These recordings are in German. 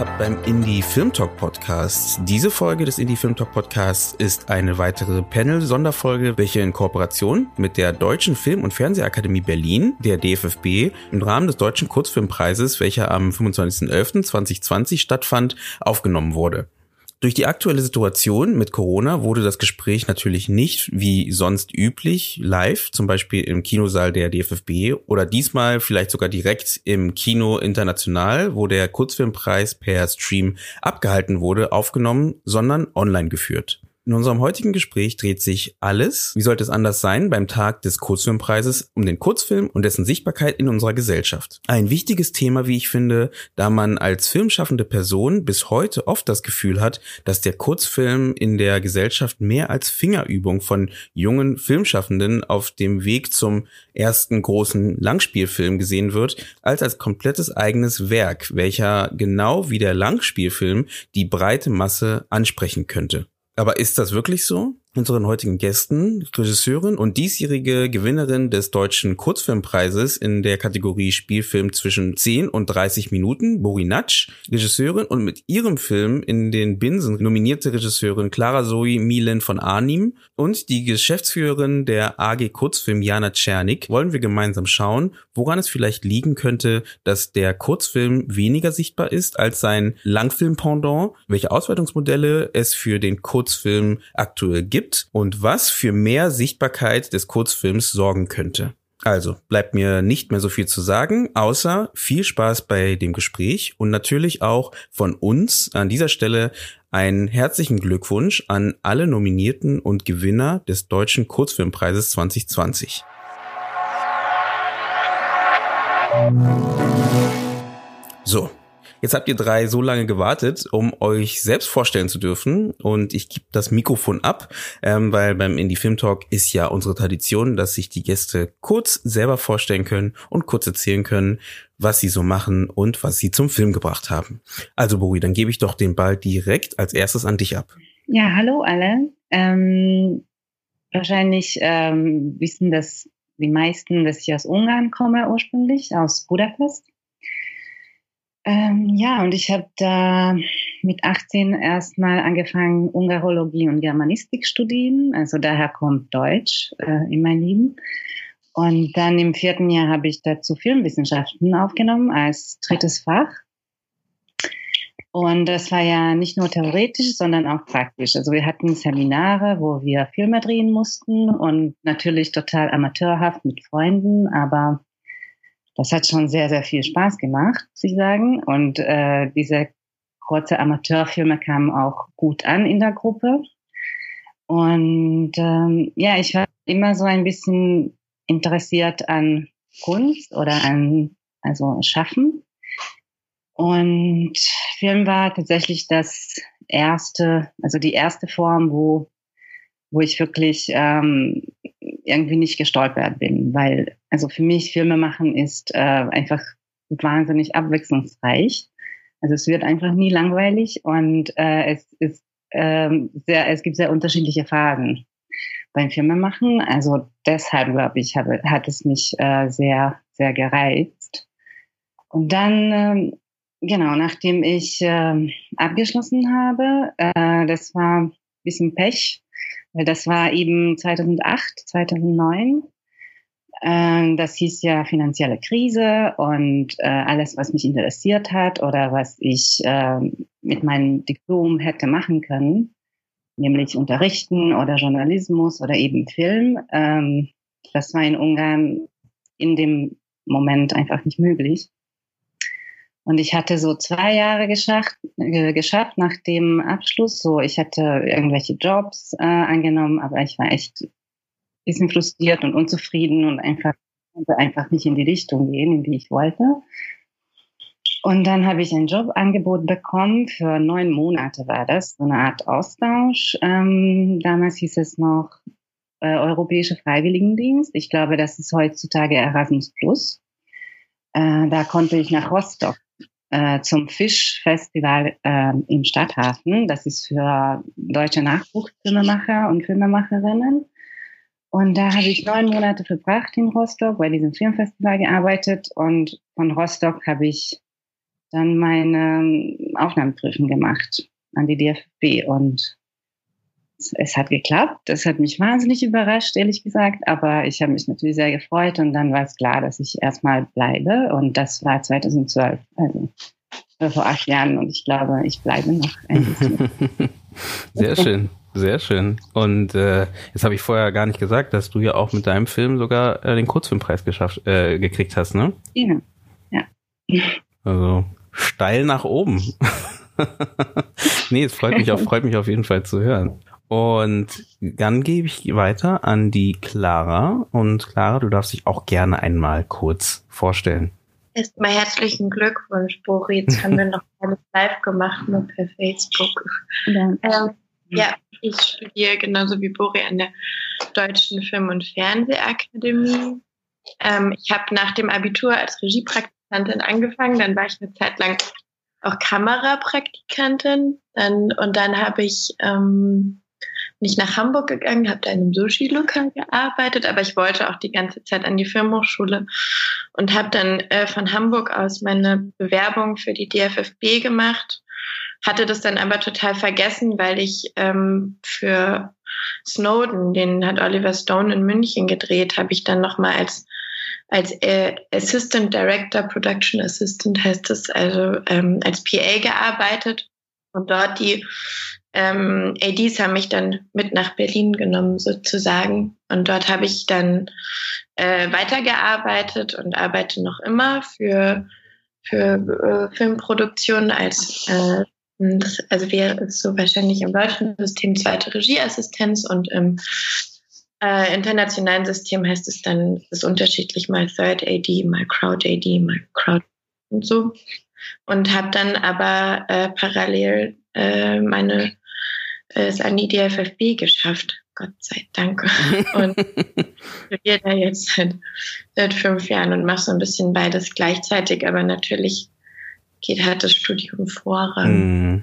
Habt beim Indie Film Talk Podcast. Diese Folge des Indie Film Talk Podcasts ist eine weitere Panel-Sonderfolge, welche in Kooperation mit der Deutschen Film- und Fernsehakademie Berlin, der DFFB, im Rahmen des Deutschen Kurzfilmpreises, welcher am 25.11.2020 stattfand, aufgenommen wurde. Durch die aktuelle Situation mit Corona wurde das Gespräch natürlich nicht wie sonst üblich live, zum Beispiel im Kinosaal der DFFB oder diesmal vielleicht sogar direkt im Kino International, wo der Kurzfilmpreis per Stream abgehalten wurde, aufgenommen, sondern online geführt. In unserem heutigen Gespräch dreht sich alles, wie sollte es anders sein, beim Tag des Kurzfilmpreises um den Kurzfilm und dessen Sichtbarkeit in unserer Gesellschaft. Ein wichtiges Thema, wie ich finde, da man als filmschaffende Person bis heute oft das Gefühl hat, dass der Kurzfilm in der Gesellschaft mehr als Fingerübung von jungen Filmschaffenden auf dem Weg zum ersten großen Langspielfilm gesehen wird, als als komplettes eigenes Werk, welcher genau wie der Langspielfilm die breite Masse ansprechen könnte. Aber ist das wirklich so? Unseren heutigen Gästen, Regisseurin und diesjährige Gewinnerin des deutschen Kurzfilmpreises in der Kategorie Spielfilm zwischen 10 und 30 Minuten, Bori Natsch, Regisseurin und mit ihrem Film in den Binsen nominierte Regisseurin Clara Zoe Milen von Arnim und die Geschäftsführerin der AG Kurzfilm Jana Czernik. Wollen wir gemeinsam schauen, woran es vielleicht liegen könnte, dass der Kurzfilm weniger sichtbar ist als sein Langfilm-Pendant, welche Auswertungsmodelle es für den Kurzfilm aktuell gibt gibt und was für mehr Sichtbarkeit des Kurzfilms sorgen könnte. Also bleibt mir nicht mehr so viel zu sagen, außer viel Spaß bei dem Gespräch und natürlich auch von uns an dieser Stelle einen herzlichen Glückwunsch an alle Nominierten und Gewinner des Deutschen Kurzfilmpreises 2020. So, Jetzt habt ihr drei so lange gewartet, um euch selbst vorstellen zu dürfen. Und ich gebe das Mikrofon ab, ähm, weil beim Indie Film Talk ist ja unsere Tradition, dass sich die Gäste kurz selber vorstellen können und kurz erzählen können, was sie so machen und was sie zum Film gebracht haben. Also Bori, dann gebe ich doch den Ball direkt als erstes an dich ab. Ja, hallo alle. Ähm, wahrscheinlich ähm, wissen das die meisten, dass ich aus Ungarn komme ursprünglich, aus Budapest. Ähm, ja, und ich habe da mit 18 erstmal angefangen, Ungarologie und Germanistik studieren. Also daher kommt Deutsch äh, in mein Leben. Und dann im vierten Jahr habe ich dazu Filmwissenschaften aufgenommen als drittes Fach. Und das war ja nicht nur theoretisch, sondern auch praktisch. Also wir hatten Seminare, wo wir Filme drehen mussten und natürlich total amateurhaft mit Freunden, aber das hat schon sehr, sehr viel Spaß gemacht, muss ich sagen. Und äh, diese kurze Amateurfilme kamen auch gut an in der Gruppe. Und ähm, ja, ich war immer so ein bisschen interessiert an Kunst oder an also Schaffen. Und Film war tatsächlich das erste, also die erste Form, wo, wo ich wirklich ähm, irgendwie nicht gestolpert bin, weil also für mich Filme machen ist äh, einfach wahnsinnig abwechslungsreich. Also es wird einfach nie langweilig und äh, es ist ähm, sehr, es gibt sehr unterschiedliche Phasen beim Filmemachen. Also deshalb glaube ich, habe, hat es mich äh, sehr, sehr gereizt. Und dann, ähm, genau, nachdem ich äh, abgeschlossen habe, äh, das war ein bisschen Pech, weil das war eben 2008, 2009. Ähm, das hieß ja finanzielle Krise und äh, alles, was mich interessiert hat oder was ich äh, mit meinem Diplom hätte machen können, nämlich unterrichten oder Journalismus oder eben Film, ähm, das war in Ungarn in dem Moment einfach nicht möglich. Und ich hatte so zwei Jahre geschafft, äh, geschafft nach dem Abschluss. So, ich hatte irgendwelche Jobs äh, angenommen, aber ich war echt bisschen frustriert und unzufrieden und einfach einfach nicht in die Richtung gehen, in die ich wollte. Und dann habe ich ein Jobangebot bekommen, für neun Monate war das, so eine Art Austausch. Ähm, damals hieß es noch äh, Europäische Freiwilligendienst. Ich glaube, das ist heutzutage Erasmus Plus. Äh, da konnte ich nach Rostock äh, zum Fischfestival äh, im Stadthafen. Das ist für deutsche Nachwuchsfilmemacher und Filmemacherinnen. Und da habe ich neun Monate verbracht in Rostock, bei diesem Filmfestival gearbeitet. Und von Rostock habe ich dann meine Aufnahmeprüfung gemacht an die DFB. Und es hat geklappt. Das hat mich wahnsinnig überrascht, ehrlich gesagt. Aber ich habe mich natürlich sehr gefreut und dann war es klar, dass ich erstmal bleibe. Und das war 2012, also vor acht Jahren. Und ich glaube, ich bleibe noch ein bisschen. sehr schön. Sehr schön. Und äh, jetzt habe ich vorher gar nicht gesagt, dass du ja auch mit deinem Film sogar äh, den Kurzfilmpreis geschafft, äh, gekriegt hast, ne? Ja. ja. Also steil nach oben. nee, es freut mich, auf, freut mich auf jeden Fall zu hören. Und dann gebe ich weiter an die Clara. Und Clara, du darfst dich auch gerne einmal kurz vorstellen. Erstmal herzlichen Glückwunsch, Boris. Jetzt haben wir noch alles live gemacht, nur per Facebook. Ja. Ähm, ja, ich studiere genauso wie Bori an der Deutschen Film- und Fernsehakademie. Ähm, ich habe nach dem Abitur als Regiepraktikantin angefangen, dann war ich eine Zeit lang auch Kamerapraktikantin. Dann, und dann habe ich ähm, nicht nach Hamburg gegangen, habe da in einem Sushi-Lokal gearbeitet, aber ich wollte auch die ganze Zeit an die Filmhochschule und habe dann äh, von Hamburg aus meine Bewerbung für die DFFB gemacht, hatte das dann aber total vergessen, weil ich ähm, für Snowden, den hat Oliver Stone in München gedreht, habe ich dann nochmal als als äh, Assistant Director, Production Assistant heißt es, also ähm, als PA gearbeitet. Und dort die ähm, ADs haben mich dann mit nach Berlin genommen sozusagen. Und dort habe ich dann äh, weitergearbeitet und arbeite noch immer für für äh, Filmproduktion als äh, das, also wäre so wahrscheinlich im deutschen System zweite Regieassistenz und im äh, internationalen System heißt es dann, ist unterschiedlich mal Third AD, mal Crowd AD, mal Crowd und so. Und habe dann aber äh, parallel äh, meine äh, es an die DFFB geschafft. Gott sei Dank. Und studiere da jetzt seit, seit fünf Jahren und mache so ein bisschen beides gleichzeitig, aber natürlich geht halt das Studium Vorrang. Mm.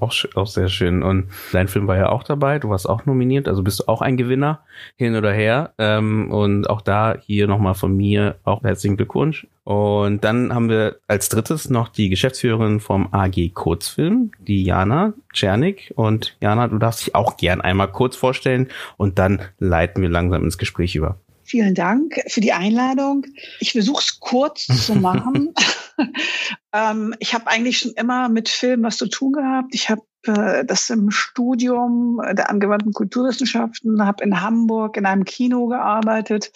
Auch, auch sehr schön. Und dein Film war ja auch dabei. Du warst auch nominiert, also bist du auch ein Gewinner hin oder her. Ähm, und auch da hier nochmal von mir auch herzlichen Glückwunsch. Und dann haben wir als drittes noch die Geschäftsführerin vom AG Kurzfilm, die Jana Czernik. Und Jana, du darfst dich auch gern einmal kurz vorstellen und dann leiten wir langsam ins Gespräch über. Vielen Dank für die Einladung. Ich versuche es kurz zu machen. ähm, ich habe eigentlich schon immer mit Film was zu tun gehabt. Ich habe äh, das im Studium der angewandten Kulturwissenschaften, habe in Hamburg in einem Kino gearbeitet,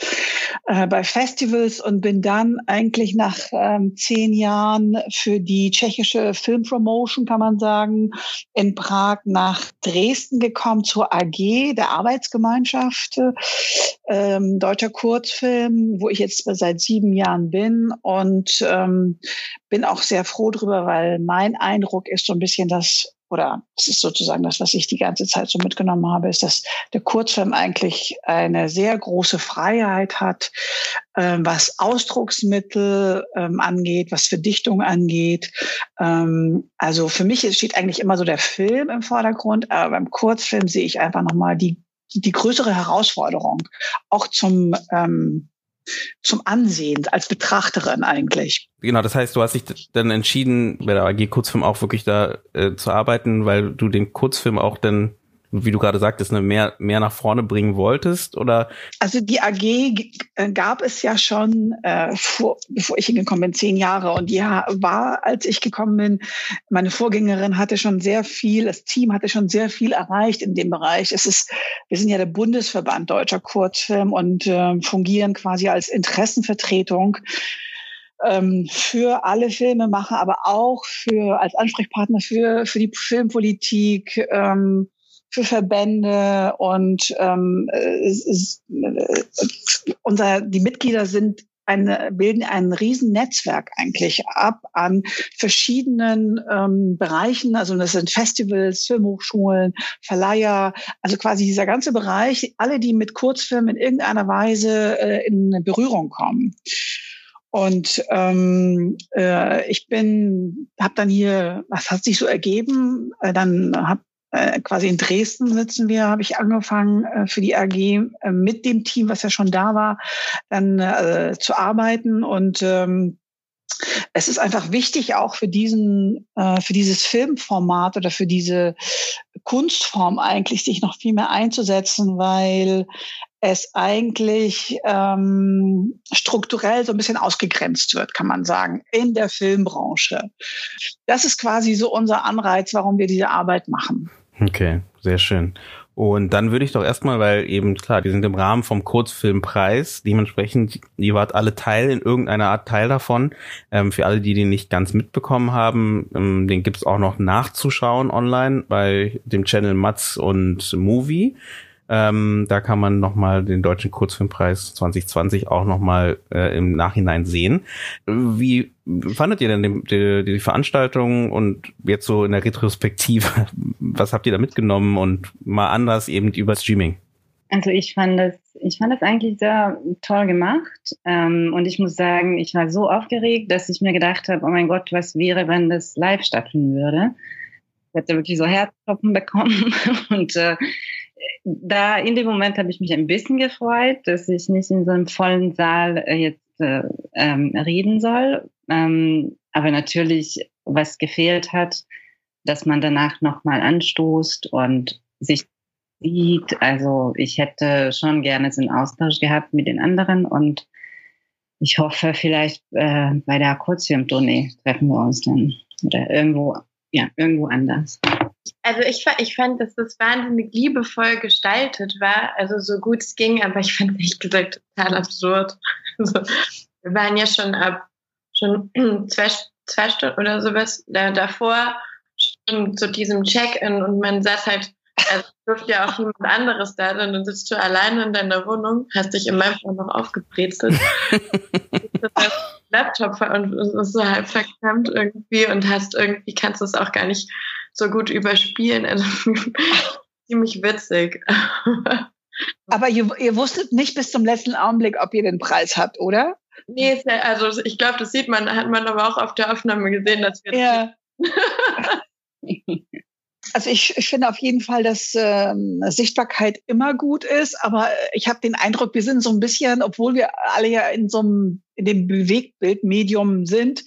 äh, bei Festivals und bin dann eigentlich nach ähm, zehn Jahren für die tschechische Filmpromotion, kann man sagen, in Prag nach Dresden gekommen zur AG der Arbeitsgemeinschaft ähm, deutscher Kurzfilm, wo ich jetzt seit sieben Jahren bin und ähm, bin auch sehr froh drüber, weil mein Eindruck ist so ein bisschen, dass oder es ist sozusagen das, was ich die ganze Zeit so mitgenommen habe, ist, dass der Kurzfilm eigentlich eine sehr große Freiheit hat, ähm, was Ausdrucksmittel ähm, angeht, was Verdichtung angeht. Ähm, also für mich steht eigentlich immer so der Film im Vordergrund, aber beim Kurzfilm sehe ich einfach nochmal die, die größere Herausforderung, auch zum ähm, zum Ansehen als Betrachterin eigentlich. Genau, das heißt, du hast dich dann entschieden, bei der AG Kurzfilm auch wirklich da äh, zu arbeiten, weil du den Kurzfilm auch dann wie du gerade sagtest, ne, mehr, mehr nach vorne bringen wolltest? Oder? Also die AG äh, gab es ja schon, äh, vor, bevor ich hingekommen bin, zehn Jahre. Und die war, als ich gekommen bin, meine Vorgängerin hatte schon sehr viel, das Team hatte schon sehr viel erreicht in dem Bereich. Es ist, wir sind ja der Bundesverband Deutscher Kurzfilm und äh, fungieren quasi als Interessenvertretung ähm, für alle Filmemacher, aber auch für als Ansprechpartner für für die Filmpolitik, ähm, für Verbände und ähm, es, es, äh, unser, die Mitglieder sind eine, bilden ein Riesennetzwerk eigentlich ab an verschiedenen ähm, Bereichen. Also das sind Festivals, Filmhochschulen, Verleiher, also quasi dieser ganze Bereich, alle, die mit Kurzfilmen in irgendeiner Weise äh, in Berührung kommen. Und ähm, äh, ich bin, habe dann hier, was hat sich so ergeben? Äh, dann habe äh, quasi in Dresden sitzen wir, habe ich angefangen äh, für die AG äh, mit dem Team, was ja schon da war, dann äh, zu arbeiten und ähm, es ist einfach wichtig, auch für diesen, äh, für dieses Filmformat oder für diese Kunstform eigentlich sich noch viel mehr einzusetzen, weil es eigentlich ähm, strukturell so ein bisschen ausgegrenzt wird, kann man sagen, in der Filmbranche. Das ist quasi so unser Anreiz, warum wir diese Arbeit machen. Okay, sehr schön. Und dann würde ich doch erstmal, weil eben klar, wir sind im Rahmen vom Kurzfilmpreis, dementsprechend, ihr wart alle Teil, in irgendeiner Art Teil davon. Ähm, für alle, die den nicht ganz mitbekommen haben, ähm, den gibt's auch noch nachzuschauen online bei dem Channel Matz und Movie. Ähm, da kann man nochmal den Deutschen Kurzfilmpreis 2020 auch nochmal äh, im Nachhinein sehen. Wie fandet ihr denn die, die, die Veranstaltung und jetzt so in der Retrospektive, was habt ihr da mitgenommen und mal anders eben über Streaming? Also ich fand das, ich fand das eigentlich sehr toll gemacht. Ähm, und ich muss sagen, ich war so aufgeregt, dass ich mir gedacht habe, oh mein Gott, was wäre, wenn das live stattfinden würde? Ich hätte wirklich so Herzklopfen bekommen. und äh, da in dem Moment habe ich mich ein bisschen gefreut, dass ich nicht in so einem vollen Saal äh, jetzt äh, ähm, reden soll. Ähm, aber natürlich, was gefehlt hat, dass man danach nochmal anstoßt und sich sieht. Also ich hätte schon gerne so einen Austausch gehabt mit den anderen und ich hoffe, vielleicht äh, bei der Kurzfilmtournee treffen wir uns dann oder irgendwo, ja, irgendwo anders also ich, ich fand, dass das wahnsinnig liebevoll gestaltet war, also so gut es ging, aber ich fand es ehrlich gesagt total absurd. Also, wir waren ja schon ab schon zwei, zwei Stunden oder sowas da, davor schon zu diesem Check-in und man saß halt, also durfte ja auch niemand anderes da sein, dann sitzt du alleine in deiner Wohnung, hast dich in meinem Fall noch aufgebrezelt. Laptop und ist so halb verklemmt irgendwie und hast irgendwie, kannst du es auch gar nicht so gut überspielen. Also ziemlich witzig. Aber ihr, ihr wusstet nicht bis zum letzten Augenblick, ob ihr den Preis habt, oder? Nee, also ich glaube, das sieht man, hat man aber auch auf der Aufnahme gesehen, dass wir. Ja. Also ich, ich finde auf jeden Fall, dass ähm, Sichtbarkeit immer gut ist, aber ich habe den Eindruck, wir sind so ein bisschen, obwohl wir alle ja in so einem in dem Bewegtbildmedium sind,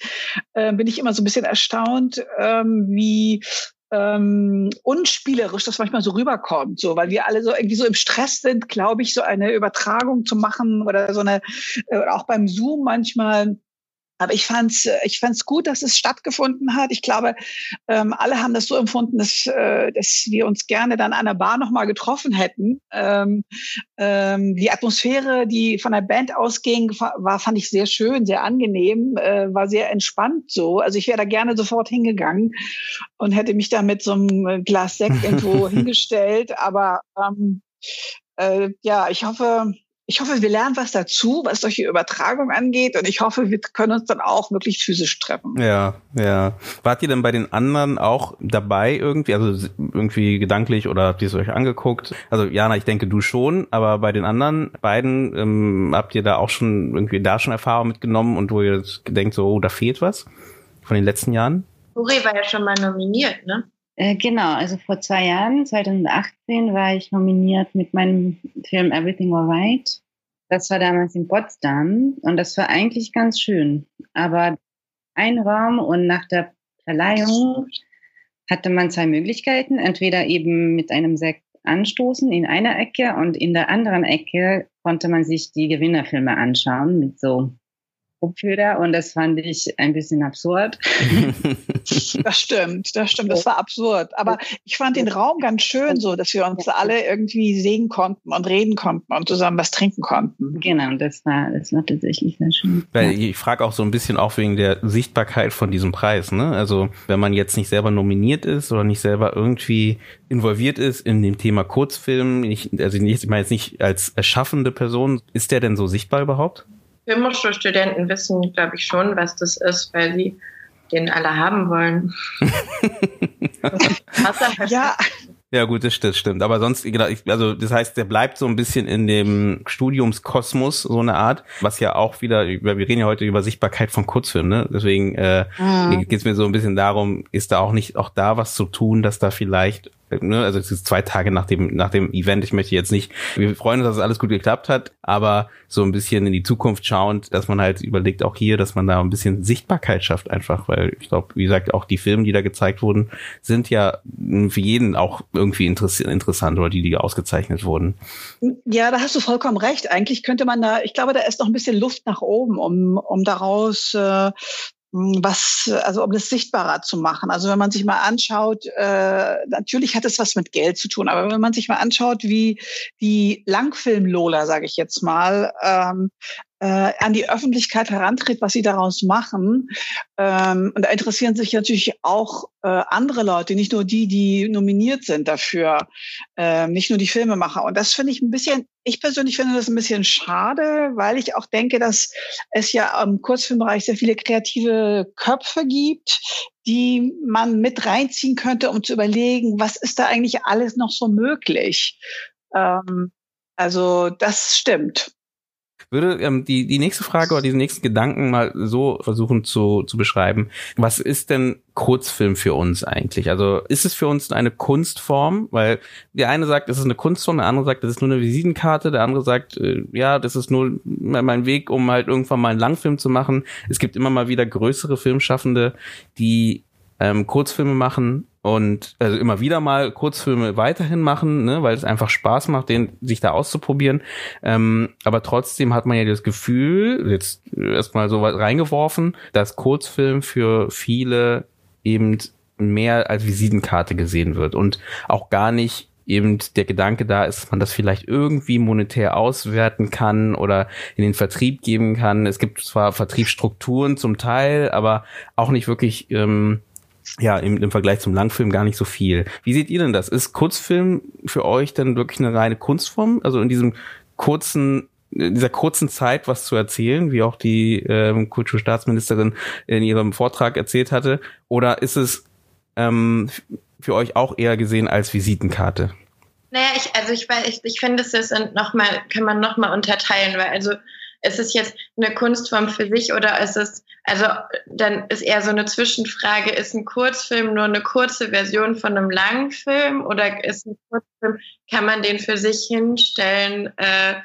äh, bin ich immer so ein bisschen erstaunt, ähm, wie ähm, unspielerisch das manchmal so rüberkommt, so, weil wir alle so irgendwie so im Stress sind, glaube ich, so eine Übertragung zu machen oder so eine, äh, auch beim Zoom manchmal aber ich fand's, äh, ich fand's gut, dass es stattgefunden hat. Ich glaube, ähm, alle haben das so empfunden, dass, äh, dass wir uns gerne dann an der Bar nochmal getroffen hätten. Ähm, ähm, die Atmosphäre, die von der Band ausging, war, fand ich sehr schön, sehr angenehm, äh, war sehr entspannt so. Also ich wäre da gerne sofort hingegangen und hätte mich da mit so einem Glas Sekt irgendwo hingestellt. Aber ähm, äh, ja, ich hoffe, ich hoffe, wir lernen was dazu, was solche Übertragung angeht. Und ich hoffe, wir können uns dann auch wirklich physisch treffen. Ja, ja. Wart ihr denn bei den anderen auch dabei irgendwie? Also irgendwie gedanklich oder habt ihr es euch angeguckt? Also Jana, ich denke du schon, aber bei den anderen beiden ähm, habt ihr da auch schon irgendwie da schon Erfahrung mitgenommen und wo ihr denkt, so, oh, da fehlt was von den letzten Jahren? Uri war ja schon mal nominiert, ne? Äh, genau, also vor zwei Jahren, 2018, war ich nominiert mit meinem Film Everything Alright. Das war damals in Potsdam und das war eigentlich ganz schön. Aber ein Raum und nach der Verleihung hatte man zwei Möglichkeiten. Entweder eben mit einem Sekt anstoßen in einer Ecke und in der anderen Ecke konnte man sich die Gewinnerfilme anschauen mit so Kopfhörer und das fand ich ein bisschen absurd. Das stimmt, das stimmt, das war absurd. Aber ich fand den Raum ganz schön so, dass wir uns alle irgendwie sehen konnten und reden konnten und zusammen was trinken konnten. Genau, das war, das war tatsächlich sehr schön. Weil ich frage auch so ein bisschen auch wegen der Sichtbarkeit von diesem Preis. Ne? Also wenn man jetzt nicht selber nominiert ist oder nicht selber irgendwie involviert ist in dem Thema Kurzfilm, ich, also ich meine jetzt nicht als erschaffende Person, ist der denn so sichtbar überhaupt? Filmhochschulstudenten wissen, glaube ich, schon, was das ist, weil sie den alle haben wollen. ja. Ja, gut, das, das stimmt. Aber sonst, genau, also das heißt, der bleibt so ein bisschen in dem Studiumskosmos, so eine Art, was ja auch wieder, wir reden ja heute über Sichtbarkeit von Kurzfilmen, ne? Deswegen äh, mhm. geht es mir so ein bisschen darum, ist da auch nicht auch da was zu tun, dass da vielleicht ne, also es ist zwei Tage nach dem, nach dem Event. Ich möchte jetzt nicht, wir freuen uns, dass es alles gut geklappt hat, aber so ein bisschen in die Zukunft schauend, dass man halt überlegt, auch hier, dass man da ein bisschen Sichtbarkeit schafft einfach, weil ich glaube, wie gesagt, auch die Filme, die da gezeigt wurden, sind ja für jeden auch irgendwie interessant oder die, die ausgezeichnet wurden. Ja, da hast du vollkommen recht. Eigentlich könnte man da, ich glaube, da ist noch ein bisschen Luft nach oben, um, um daraus äh, was, also um das sichtbarer zu machen. Also wenn man sich mal anschaut, äh, natürlich hat es was mit Geld zu tun, aber wenn man sich mal anschaut, wie die Langfilm-Lola, sage ich jetzt mal, ähm, äh, an die Öffentlichkeit herantritt, was sie daraus machen. Ähm, und da interessieren sich natürlich auch äh, andere Leute, nicht nur die, die nominiert sind dafür, äh, nicht nur die Filmemacher. Und das finde ich ein bisschen, ich persönlich finde das ein bisschen schade, weil ich auch denke, dass es ja im Kurzfilmbereich sehr viele kreative Köpfe gibt, die man mit reinziehen könnte, um zu überlegen, was ist da eigentlich alles noch so möglich. Ähm, also das stimmt würde ähm, die, die nächste Frage oder diesen nächsten Gedanken mal so versuchen zu, zu beschreiben. Was ist denn Kurzfilm für uns eigentlich? Also ist es für uns eine Kunstform? Weil der eine sagt, es ist eine Kunstform, der andere sagt, das ist nur eine Visitenkarte, der andere sagt, äh, ja, das ist nur mein Weg, um halt irgendwann mal einen Langfilm zu machen. Es gibt immer mal wieder größere Filmschaffende, die ähm, Kurzfilme machen und also immer wieder mal Kurzfilme weiterhin machen, ne, weil es einfach Spaß macht, den sich da auszuprobieren. Ähm, aber trotzdem hat man ja das Gefühl, jetzt erstmal so weit reingeworfen, dass Kurzfilm für viele eben mehr als Visitenkarte gesehen wird und auch gar nicht eben der Gedanke da ist, dass man das vielleicht irgendwie monetär auswerten kann oder in den Vertrieb geben kann. Es gibt zwar Vertriebsstrukturen zum Teil, aber auch nicht wirklich ähm, ja, im, im Vergleich zum Langfilm gar nicht so viel. Wie seht ihr denn das? Ist Kurzfilm für euch denn wirklich eine reine Kunstform? Also in diesem kurzen in dieser kurzen Zeit was zu erzählen, wie auch die ähm, Kulturstaatsministerin in ihrem Vortrag erzählt hatte? Oder ist es ähm, für euch auch eher gesehen als Visitenkarte? Naja, ich, also ich, ich, ich finde, es ist noch mal, kann man nochmal unterteilen, weil also ist es jetzt eine Kunstform für sich oder ist es, also dann ist eher so eine Zwischenfrage, ist ein Kurzfilm nur eine kurze Version von einem langen Film oder ist ein Kurzfilm, kann man den für sich hinstellen? Äh,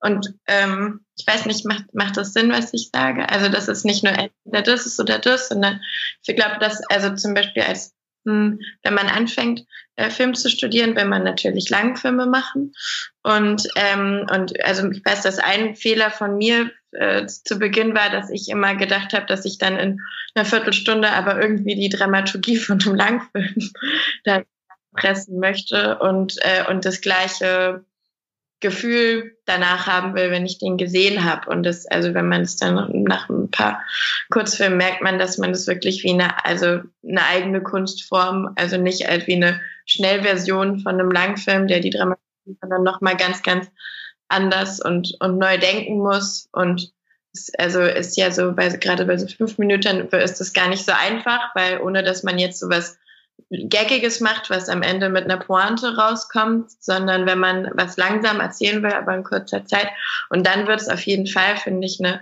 und ähm, ich weiß nicht, macht, macht das Sinn, was ich sage? Also, dass es nicht nur entweder das ist oder das, sondern ich glaube, dass also zum Beispiel als wenn man anfängt, äh, Film zu studieren, will man natürlich Langfilme machen. Und, ähm, und also ich weiß, dass ein Fehler von mir äh, zu Beginn war, dass ich immer gedacht habe, dass ich dann in einer Viertelstunde aber irgendwie die Dramaturgie von einem Langfilm da pressen möchte und, äh, und das gleiche Gefühl danach haben will, wenn ich den gesehen habe. Und das, also wenn man es dann nach ein paar Kurzfilmen merkt man, dass man das wirklich wie eine, also eine eigene Kunstform, also nicht als wie eine Schnellversion von einem Langfilm, der die Dramaturgie sondern nochmal ganz, ganz anders und, und neu denken muss. Und es, also ist ja so, bei, gerade bei so fünf Minuten ist das gar nicht so einfach, weil ohne dass man jetzt sowas Gaggiges macht, was am Ende mit einer Pointe rauskommt, sondern wenn man was langsam erzählen will, aber in kurzer Zeit. Und dann wird es auf jeden Fall, finde ich, eine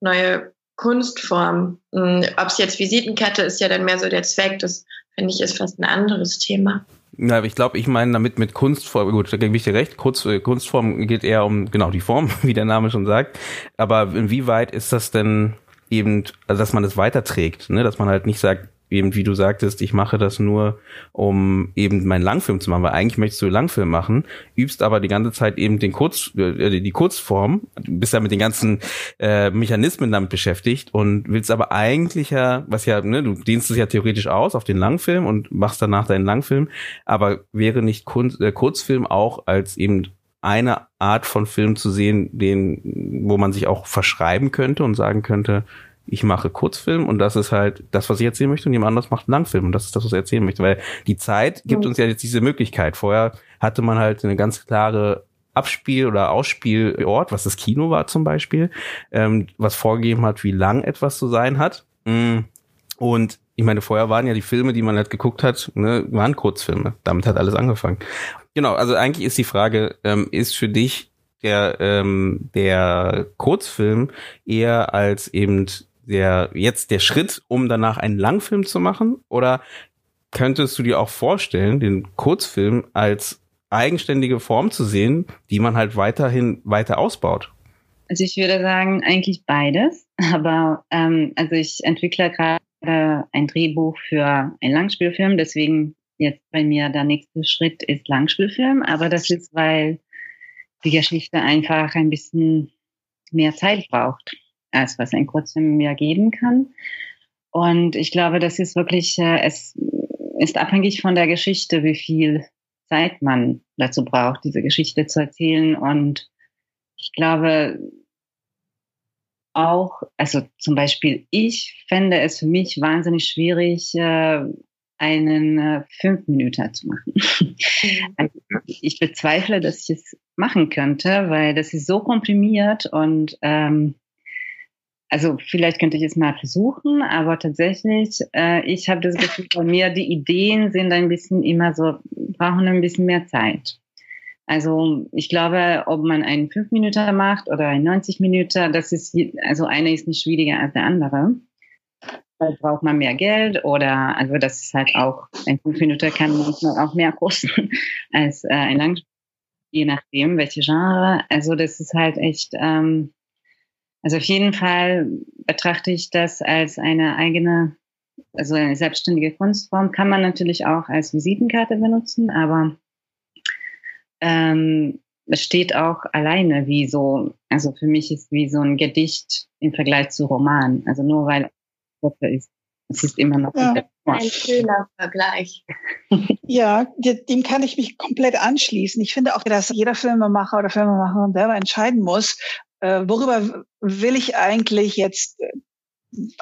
neue Kunstform. Hm, Ob es jetzt Visitenkette ist, ja dann mehr so der Zweck. Das finde ich ist fast ein anderes Thema. Ja, ich glaube, ich meine damit mit Kunstform, gut, da gebe ich dir recht, Kurz, äh, Kunstform geht eher um genau die Form, wie der Name schon sagt. Aber inwieweit ist das denn eben, also dass man es das weiterträgt, ne? dass man halt nicht sagt, eben wie du sagtest, ich mache das nur, um eben meinen Langfilm zu machen, weil eigentlich möchtest du Langfilm machen, übst aber die ganze Zeit eben den Kurz, äh, die Kurzform, bist ja mit den ganzen äh, Mechanismen damit beschäftigt und willst aber eigentlich ja, was ja, ne, du dienst es ja theoretisch aus auf den Langfilm und machst danach deinen Langfilm, aber wäre nicht Kunst, äh, Kurzfilm auch als eben eine Art von Film zu sehen, den, wo man sich auch verschreiben könnte und sagen könnte, ich mache Kurzfilm und das ist halt das, was ich erzählen möchte und jemand anderes macht einen Langfilm und das ist das, was er erzählen möchte, weil die Zeit gibt uns ja jetzt diese Möglichkeit. Vorher hatte man halt eine ganz klare Abspiel- oder Ausspielort, was das Kino war zum Beispiel, ähm, was vorgegeben hat, wie lang etwas zu sein hat. Mm. Und ich meine, vorher waren ja die Filme, die man halt geguckt hat, ne, waren Kurzfilme. Damit hat alles angefangen. Genau, also eigentlich ist die Frage, ähm, ist für dich der, ähm, der Kurzfilm eher als eben der, jetzt der Schritt, um danach einen Langfilm zu machen? Oder könntest du dir auch vorstellen, den Kurzfilm als eigenständige Form zu sehen, die man halt weiterhin weiter ausbaut? Also ich würde sagen, eigentlich beides. Aber ähm, also ich entwickle gerade ein Drehbuch für einen Langspielfilm, deswegen jetzt bei mir der nächste Schritt ist Langspielfilm. Aber das ist, weil die Geschichte einfach ein bisschen mehr Zeit braucht, als was ein Kurzfilm mir geben kann. Und ich glaube, das ist wirklich, äh, es ist abhängig von der Geschichte, wie viel Zeit man dazu braucht, diese Geschichte zu erzählen. Und ich glaube auch, also zum Beispiel, ich fände es für mich wahnsinnig schwierig, äh, einen äh, fünf Minuten zu machen. Mhm. ich bezweifle, dass ich es machen könnte, weil das ist so komprimiert und ähm, also vielleicht könnte ich es mal versuchen, aber tatsächlich, äh, ich habe das Gefühl bei mir, die Ideen sind ein bisschen immer so, brauchen ein bisschen mehr Zeit. Also ich glaube, ob man einen 5 Minuten macht oder einen 90 Minuten, das ist, also eine ist nicht schwieriger als der andere. Da braucht man mehr Geld oder, also das ist halt auch, ein 5 Minuten kann manchmal auch mehr kosten als äh, ein Langspiel, je nachdem, welche Genre. Also das ist halt echt, ähm, also auf jeden Fall betrachte ich das als eine eigene, also eine selbstständige Kunstform. Kann man natürlich auch als Visitenkarte benutzen, aber ähm, es steht auch alleine wie so, also für mich ist wie so ein Gedicht im Vergleich zu Roman. Also nur weil es ist, es ist immer noch ja. ein schöner Vergleich. Ja, dem kann ich mich komplett anschließen. Ich finde auch, dass jeder Filmemacher oder Filmemacherin selber entscheiden muss, äh, worüber will ich eigentlich jetzt äh,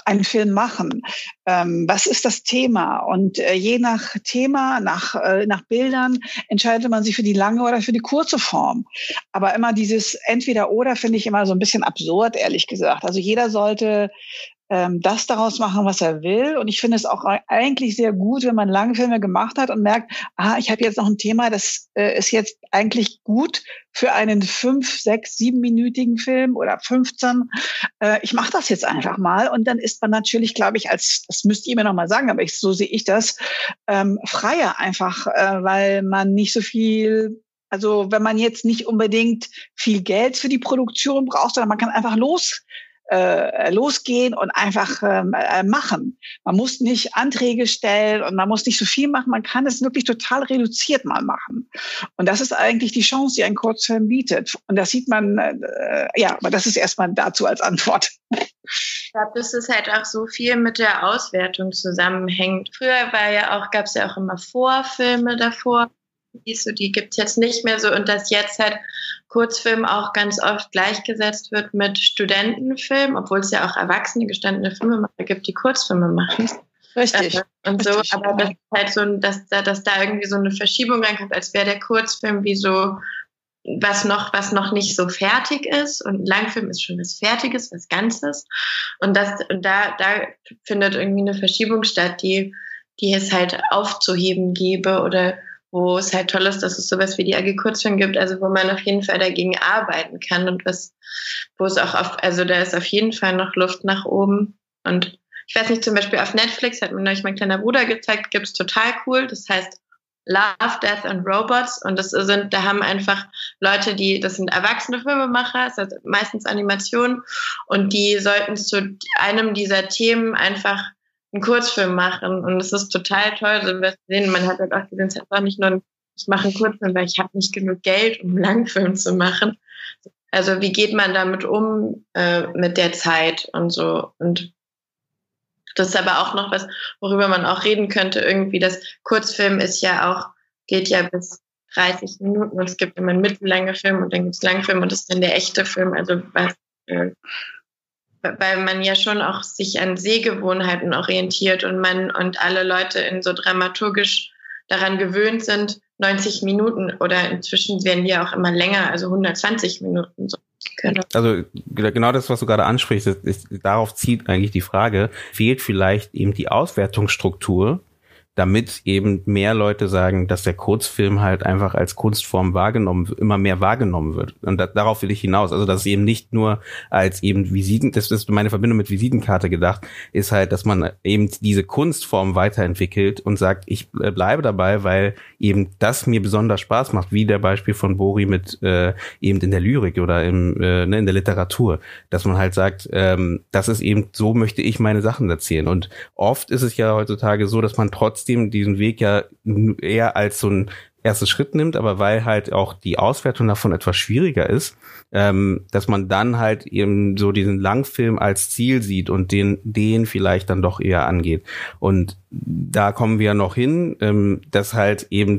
einen Film machen? Ähm, was ist das Thema? Und äh, je nach Thema, nach, äh, nach Bildern entscheidet man sich für die lange oder für die kurze Form. Aber immer dieses Entweder-Oder finde ich immer so ein bisschen absurd, ehrlich gesagt. Also jeder sollte ähm, das daraus machen, was er will. Und ich finde es auch eigentlich sehr gut, wenn man lange Filme gemacht hat und merkt, ah, ich habe jetzt noch ein Thema, das äh, ist jetzt eigentlich gut für einen fünf, sechs, siebenminütigen Film oder 15. Äh, ich mache das jetzt einfach mal. Und dann ist man natürlich, glaube ich, als, das müsst ihr mir noch mal sagen, aber ich, so sehe ich das, ähm, freier einfach, äh, weil man nicht so viel also wenn man jetzt nicht unbedingt viel Geld für die Produktion braucht, sondern man kann einfach los äh, losgehen und einfach ähm, äh, machen. Man muss nicht Anträge stellen und man muss nicht so viel machen. Man kann es wirklich total reduziert mal machen. Und das ist eigentlich die Chance, die ein Kurzfilm bietet. Und das sieht man, äh, ja, aber das ist erstmal dazu als Antwort. Ich glaube, dass es halt auch so viel mit der Auswertung zusammenhängt. Früher war ja auch, gab es ja auch immer Vorfilme davor die gibt's jetzt nicht mehr so und dass jetzt halt Kurzfilm auch ganz oft gleichgesetzt wird mit Studentenfilm, obwohl es ja auch erwachsene gestandene Filmemacher gibt, die Kurzfilme machen. Richtig. Äh, und so, Richtig, aber das ist halt so, dass da, dass da irgendwie so eine Verschiebung reinkommt, als wäre der Kurzfilm wie so was noch, was noch nicht so fertig ist und Langfilm ist schon was Fertiges, was Ganzes. Und das, und da, da findet irgendwie eine Verschiebung statt, die, die es halt aufzuheben gäbe oder wo es halt toll ist, dass es sowas wie die AG Kurzfilm gibt, also wo man auf jeden Fall dagegen arbeiten kann und was, wo es auch auf, also da ist auf jeden Fall noch Luft nach oben. Und ich weiß nicht, zum Beispiel auf Netflix hat mir neulich mein kleiner Bruder gezeigt, gibt's total cool. Das heißt Love, Death and Robots. Und das sind, da haben einfach Leute, die, das sind erwachsene Filmemacher, das heißt meistens Animationen, und die sollten zu einem dieser Themen einfach einen Kurzfilm machen. Und es ist total toll, so wir sehen. Man hat halt auch gesehen, es einfach nicht nur, ich mache einen Kurzfilm, weil ich habe nicht genug Geld, um einen Langfilm zu machen. Also wie geht man damit um äh, mit der Zeit und so. Und das ist aber auch noch was, worüber man auch reden könnte. Irgendwie das Kurzfilm ist ja auch, geht ja bis 30 Minuten und es gibt immer einen mittellange Film und dann gibt es Langfilm und das ist dann der echte Film. Also was, äh, weil man ja schon auch sich an Sehgewohnheiten orientiert und man und alle Leute in so dramaturgisch daran gewöhnt sind, 90 Minuten oder inzwischen werden die auch immer länger, also 120 Minuten. So. Genau. Also genau das, was du gerade ansprichst, ist, ist, darauf zieht eigentlich die Frage, fehlt vielleicht eben die Auswertungsstruktur damit eben mehr Leute sagen, dass der Kurzfilm halt einfach als Kunstform wahrgenommen, immer mehr wahrgenommen wird. Und da, darauf will ich hinaus. Also, dass eben nicht nur als eben Visiten, das ist meine Verbindung mit Visitenkarte gedacht, ist halt, dass man eben diese Kunstform weiterentwickelt und sagt, ich bleibe dabei, weil eben das mir besonders Spaß macht, wie der Beispiel von Bori mit äh, eben in der Lyrik oder im, äh, ne, in der Literatur, dass man halt sagt, ähm, das ist eben, so möchte ich meine Sachen erzählen. Und oft ist es ja heutzutage so, dass man trotz trotzdem diesen Weg ja eher als so ein erstes Schritt nimmt, aber weil halt auch die Auswertung davon etwas schwieriger ist, ähm, dass man dann halt eben so diesen Langfilm als Ziel sieht und den, den vielleicht dann doch eher angeht. Und da kommen wir noch hin, ähm, dass halt eben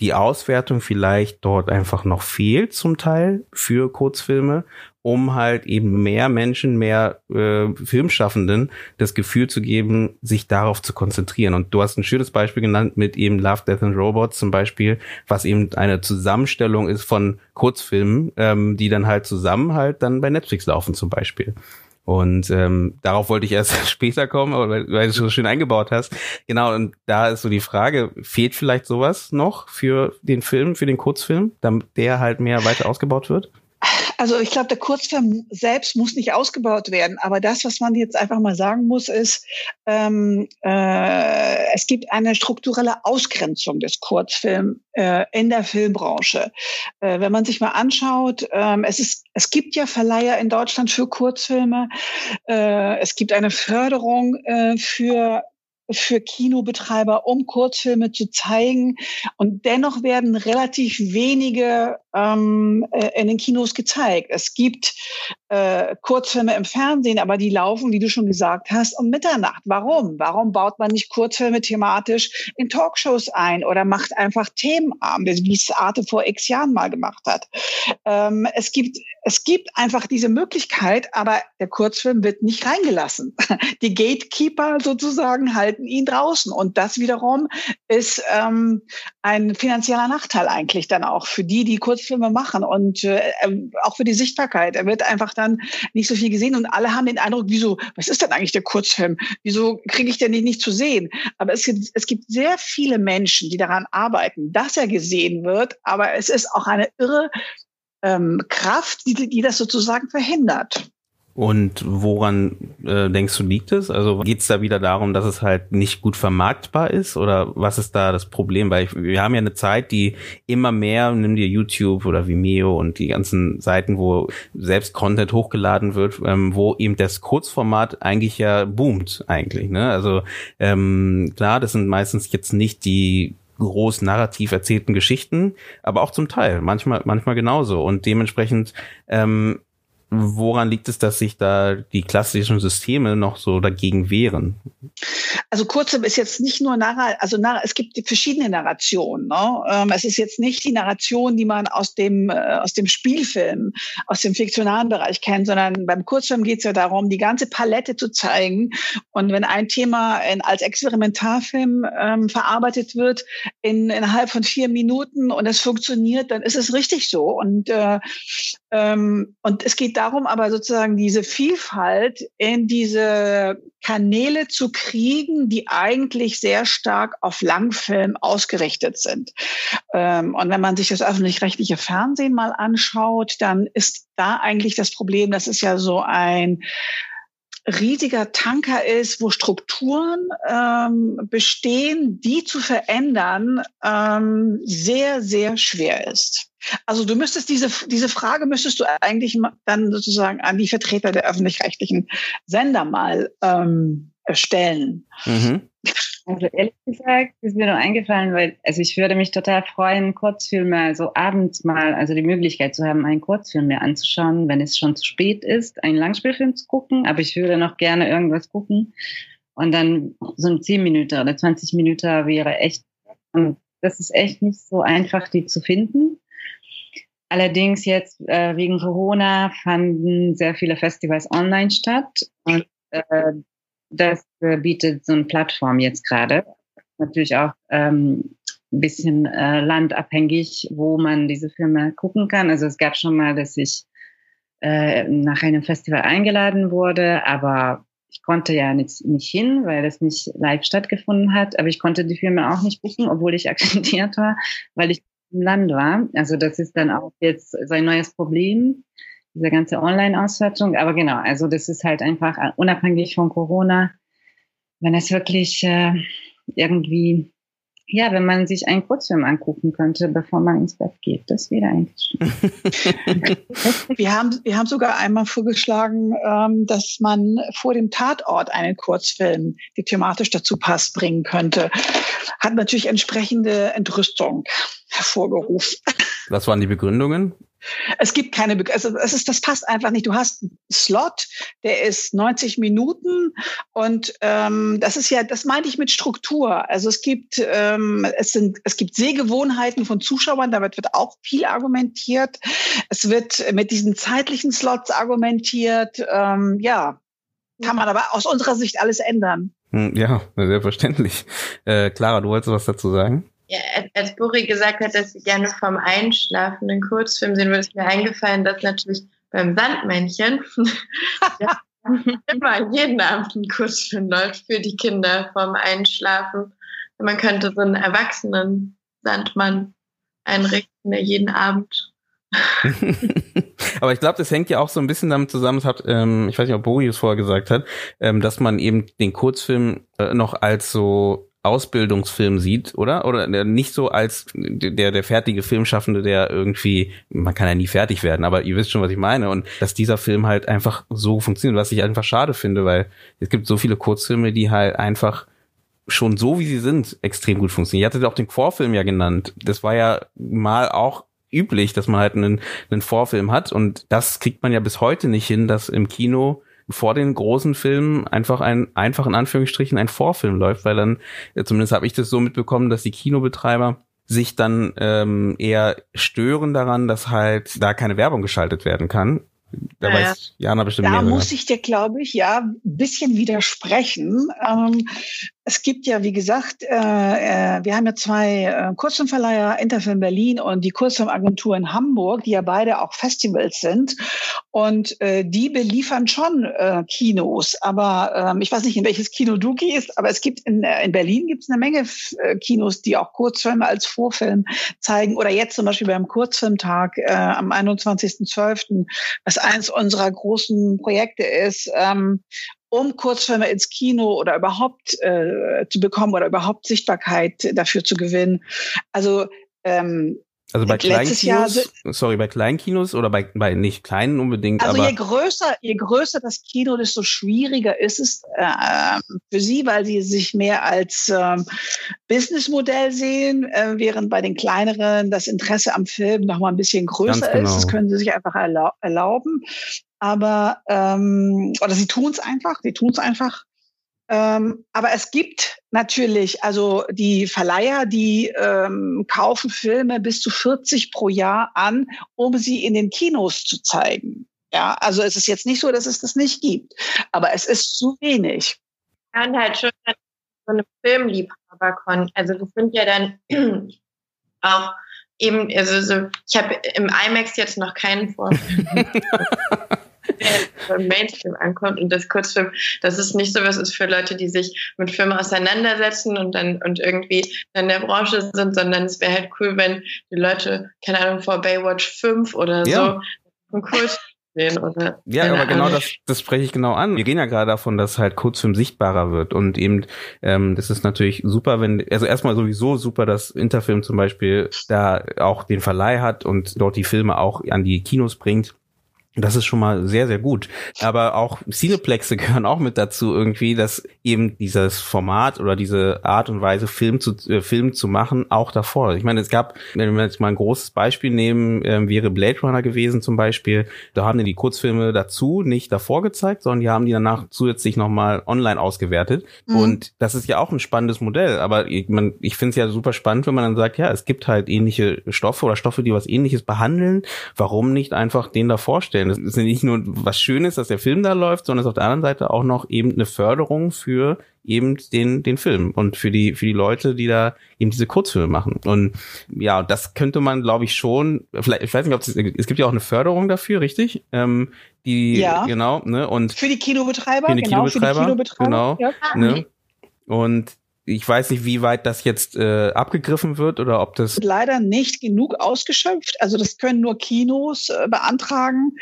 die Auswertung vielleicht dort einfach noch fehlt zum Teil für Kurzfilme um halt eben mehr Menschen, mehr äh, Filmschaffenden das Gefühl zu geben, sich darauf zu konzentrieren. Und du hast ein schönes Beispiel genannt mit eben Love, Death and Robots zum Beispiel, was eben eine Zusammenstellung ist von Kurzfilmen, ähm, die dann halt zusammen halt dann bei Netflix laufen zum Beispiel. Und ähm, darauf wollte ich erst später kommen, weil, weil du so schön eingebaut hast. Genau, und da ist so die Frage, fehlt vielleicht sowas noch für den Film, für den Kurzfilm, damit der halt mehr weiter ausgebaut wird? Also ich glaube, der Kurzfilm selbst muss nicht ausgebaut werden, aber das, was man jetzt einfach mal sagen muss, ist, ähm, äh, es gibt eine strukturelle Ausgrenzung des Kurzfilms äh, in der Filmbranche. Äh, wenn man sich mal anschaut, ähm, es ist, es gibt ja Verleiher in Deutschland für Kurzfilme. Äh, es gibt eine Förderung äh, für für Kinobetreiber, um Kurzfilme zu zeigen. Und dennoch werden relativ wenige ähm, äh, in den Kinos gezeigt. Es gibt äh, Kurzfilme im Fernsehen, aber die laufen, wie du schon gesagt hast, um Mitternacht. Warum? Warum baut man nicht Kurzfilme thematisch in Talkshows ein oder macht einfach Themenabende, wie es Arte vor x Jahren mal gemacht hat? Ähm, es gibt es gibt einfach diese Möglichkeit, aber der Kurzfilm wird nicht reingelassen. Die Gatekeeper sozusagen halten ihn draußen und das wiederum ist ähm, ein finanzieller Nachteil eigentlich dann auch für die, die Kurzfilme machen und äh, ähm, auch für die Sichtbarkeit. Er wird einfach dann nicht so viel gesehen und alle haben den Eindruck, wieso, was ist denn eigentlich der Kurzfilm? Wieso kriege ich den nicht, nicht zu sehen? Aber es gibt, es gibt sehr viele Menschen, die daran arbeiten, dass er gesehen wird, aber es ist auch eine irre ähm, Kraft, die, die das sozusagen verhindert. Und woran äh, denkst du, liegt es? Also geht es da wieder darum, dass es halt nicht gut vermarktbar ist? Oder was ist da das Problem? Weil ich, wir haben ja eine Zeit, die immer mehr, nimm dir YouTube oder Vimeo und die ganzen Seiten, wo selbst Content hochgeladen wird, ähm, wo eben das Kurzformat eigentlich ja boomt eigentlich. Ne? Also ähm, klar, das sind meistens jetzt nicht die groß narrativ erzählten Geschichten, aber auch zum Teil, manchmal, manchmal genauso. Und dementsprechend ähm, woran liegt es, dass sich da die klassischen Systeme noch so dagegen wehren? Also Kurzem ist jetzt nicht nur Narra also es gibt verschiedene Narrationen. Ne? Ähm, es ist jetzt nicht die Narration, die man aus dem äh, aus dem Spielfilm, aus dem fiktionalen Bereich kennt, sondern beim Kurzfilm geht es ja darum, die ganze Palette zu zeigen. Und wenn ein Thema in, als Experimentarfilm ähm, verarbeitet wird in, innerhalb von vier Minuten und es funktioniert, dann ist es richtig so. Und äh, ähm, und es geht darum, aber sozusagen diese Vielfalt in diese Kanäle zu kriegen, die eigentlich sehr stark auf Langfilm ausgerichtet sind. Ähm, und wenn man sich das öffentlich-rechtliche Fernsehen mal anschaut, dann ist da eigentlich das Problem, das ist ja so ein riesiger Tanker ist, wo Strukturen ähm, bestehen, die zu verändern, ähm, sehr, sehr schwer ist. Also du müsstest diese, diese Frage müsstest du eigentlich dann sozusagen an die Vertreter der öffentlich-rechtlichen Sender mal ähm, stellen. Mhm. Also ehrlich gesagt ist mir nur eingefallen, weil, also ich würde mich total freuen, Kurzfilme so abends mal, also die Möglichkeit zu haben, einen Kurzfilm mir anzuschauen, wenn es schon zu spät ist, einen Langspielfilm zu gucken, aber ich würde noch gerne irgendwas gucken. Und dann so ein 10 Minuten oder 20 Minuten wäre echt, und das ist echt nicht so einfach, die zu finden. Allerdings jetzt äh, wegen Corona fanden sehr viele Festivals online statt und äh, das äh, bietet so eine Plattform jetzt gerade. Natürlich auch ähm, ein bisschen äh, landabhängig, wo man diese Filme gucken kann. Also es gab schon mal, dass ich äh, nach einem Festival eingeladen wurde, aber ich konnte ja nicht, nicht hin, weil das nicht live stattgefunden hat. Aber ich konnte die Filme auch nicht gucken, obwohl ich akkreditiert war, weil ich im Land war. Also das ist dann auch jetzt so ein neues Problem, diese ganze Online-Auswertung. Aber genau, also das ist halt einfach unabhängig von Corona, wenn es wirklich äh, irgendwie ja, wenn man sich einen Kurzfilm angucken könnte, bevor man ins Bett geht, das wäre eigentlich schön. wir, haben, wir haben sogar einmal vorgeschlagen, ähm, dass man vor dem Tatort einen Kurzfilm, der thematisch dazu passt, bringen könnte. Hat natürlich entsprechende Entrüstung hervorgerufen. Was waren die Begründungen? Es gibt keine, Be also es ist, das passt einfach nicht. Du hast einen Slot, der ist 90 Minuten und ähm, das ist ja, das meinte ich mit Struktur. Also es gibt, ähm, es sind, es gibt Sehgewohnheiten von Zuschauern, damit wird auch viel argumentiert. Es wird mit diesen zeitlichen Slots argumentiert. Ähm, ja, kann man aber aus unserer Sicht alles ändern. Hm, ja, selbstverständlich. Äh, Clara, du wolltest was dazu sagen? Ja, als Buri gesagt hat, dass sie gerne vom Einschlafen einen Kurzfilm sehen würde, ist mir eingefallen, dass natürlich beim Sandmännchen immer jeden Abend ein Kurzfilm läuft für die Kinder vom Einschlafen. Man könnte so einen erwachsenen Sandmann einrichten, der jeden Abend Aber ich glaube, das hängt ja auch so ein bisschen damit zusammen, das hat, ähm, ich weiß nicht, ob Bori es vorher gesagt hat, ähm, dass man eben den Kurzfilm äh, noch als so Ausbildungsfilm sieht, oder? Oder nicht so als der, der fertige Filmschaffende, der irgendwie, man kann ja nie fertig werden, aber ihr wisst schon, was ich meine. Und dass dieser Film halt einfach so funktioniert, was ich einfach schade finde, weil es gibt so viele Kurzfilme, die halt einfach schon so, wie sie sind, extrem gut funktionieren. Ihr hattet auch den Vorfilm ja genannt. Das war ja mal auch üblich, dass man halt einen, einen Vorfilm hat. Und das kriegt man ja bis heute nicht hin, dass im Kino vor den großen Filmen einfach ein, einfach in Anführungsstrichen ein Vorfilm läuft, weil dann, zumindest habe ich das so mitbekommen, dass die Kinobetreiber sich dann ähm, eher stören daran, dass halt da keine Werbung geschaltet werden kann. Da ja, weiß Jana bestimmt Da muss ich dir, glaube ich, ja, ein bisschen widersprechen. Ähm, es gibt ja, wie gesagt, äh, äh, wir haben ja zwei äh, Kurzfilmverleiher, Interfilm Berlin und die Kurzfilmagentur in Hamburg, die ja beide auch Festivals sind. Und die beliefern schon Kinos. Aber ähm, ich weiß nicht, in welches Kino du gehst, aber es gibt in, in Berlin gibt es eine Menge Kinos, die auch Kurzfilme als Vorfilm zeigen. Oder jetzt zum Beispiel beim Kurzfilmtag am 21.12., was eins unserer großen Projekte ist. Ähm, um Kurzfilme ins Kino oder überhaupt äh, zu bekommen oder überhaupt Sichtbarkeit dafür zu gewinnen. Also ähm, also bei Kleinkinos, sorry, bei Kleinkinos oder bei, bei nicht kleinen unbedingt. Also aber je größer, je größer das Kino, desto schwieriger ist es äh, für sie, weil sie sich mehr als äh, Businessmodell sehen, äh, während bei den kleineren das Interesse am Film noch mal ein bisschen größer genau. ist. Das können sie sich einfach erlau erlauben. Aber ähm, oder sie tun es einfach, sie tun es einfach. Ähm, aber es gibt natürlich, also die Verleiher, die ähm, kaufen Filme bis zu 40 pro Jahr an, um sie in den Kinos zu zeigen. Ja, also es ist jetzt nicht so, dass es das nicht gibt, aber es ist zu wenig. Und halt schon so eine Filmliebhaber Also das sind ja dann auch eben, also so, ich habe im IMAX jetzt noch keinen Vorfilm. der Mainstream ankommt und das Kurzfilm, das ist nicht so was ist für Leute, die sich mit Filmen auseinandersetzen und dann und irgendwie in der Branche sind, sondern es wäre halt cool, wenn die Leute, keine Ahnung, vor Baywatch 5 oder ja. so einen Kurzfilm sehen oder. Ja, aber genau das, das spreche ich genau an. Wir gehen ja gerade davon, dass halt Kurzfilm sichtbarer wird und eben, ähm, das ist natürlich super, wenn, also erstmal sowieso super, dass Interfilm zum Beispiel da auch den Verleih hat und dort die Filme auch an die Kinos bringt. Das ist schon mal sehr, sehr gut. Aber auch Cineplexe gehören auch mit dazu irgendwie, dass eben dieses Format oder diese Art und Weise, Film zu, äh, Film zu machen, auch davor. Ich meine, es gab, wenn wir jetzt mal ein großes Beispiel nehmen, äh, wäre Blade Runner gewesen zum Beispiel. Da haben die die Kurzfilme dazu nicht davor gezeigt, sondern die haben die danach zusätzlich nochmal online ausgewertet. Mhm. Und das ist ja auch ein spannendes Modell. Aber ich, man, ich finde es ja super spannend, wenn man dann sagt, ja, es gibt halt ähnliche Stoffe oder Stoffe, die was ähnliches behandeln. Warum nicht einfach den da vorstellen? Vorstellen. Das ist nicht nur was Schönes, dass der Film da läuft, sondern es ist auf der anderen Seite auch noch eben eine Förderung für eben den, den Film und für die, für die Leute, die da eben diese Kurzfilme machen. Und ja, das könnte man, glaube ich, schon, vielleicht, ich weiß nicht, ob es, es gibt ja auch eine Förderung dafür, richtig? Ähm, die, ja. genau, ne, und. Für die Kinobetreiber, für die genau, Kinobetreiber, für die Kinobetreiber. Genau, ja. ne? Und ich weiß nicht, wie weit das jetzt äh, abgegriffen wird oder ob das leider nicht genug ausgeschöpft. Also das können nur Kinos äh, beantragen.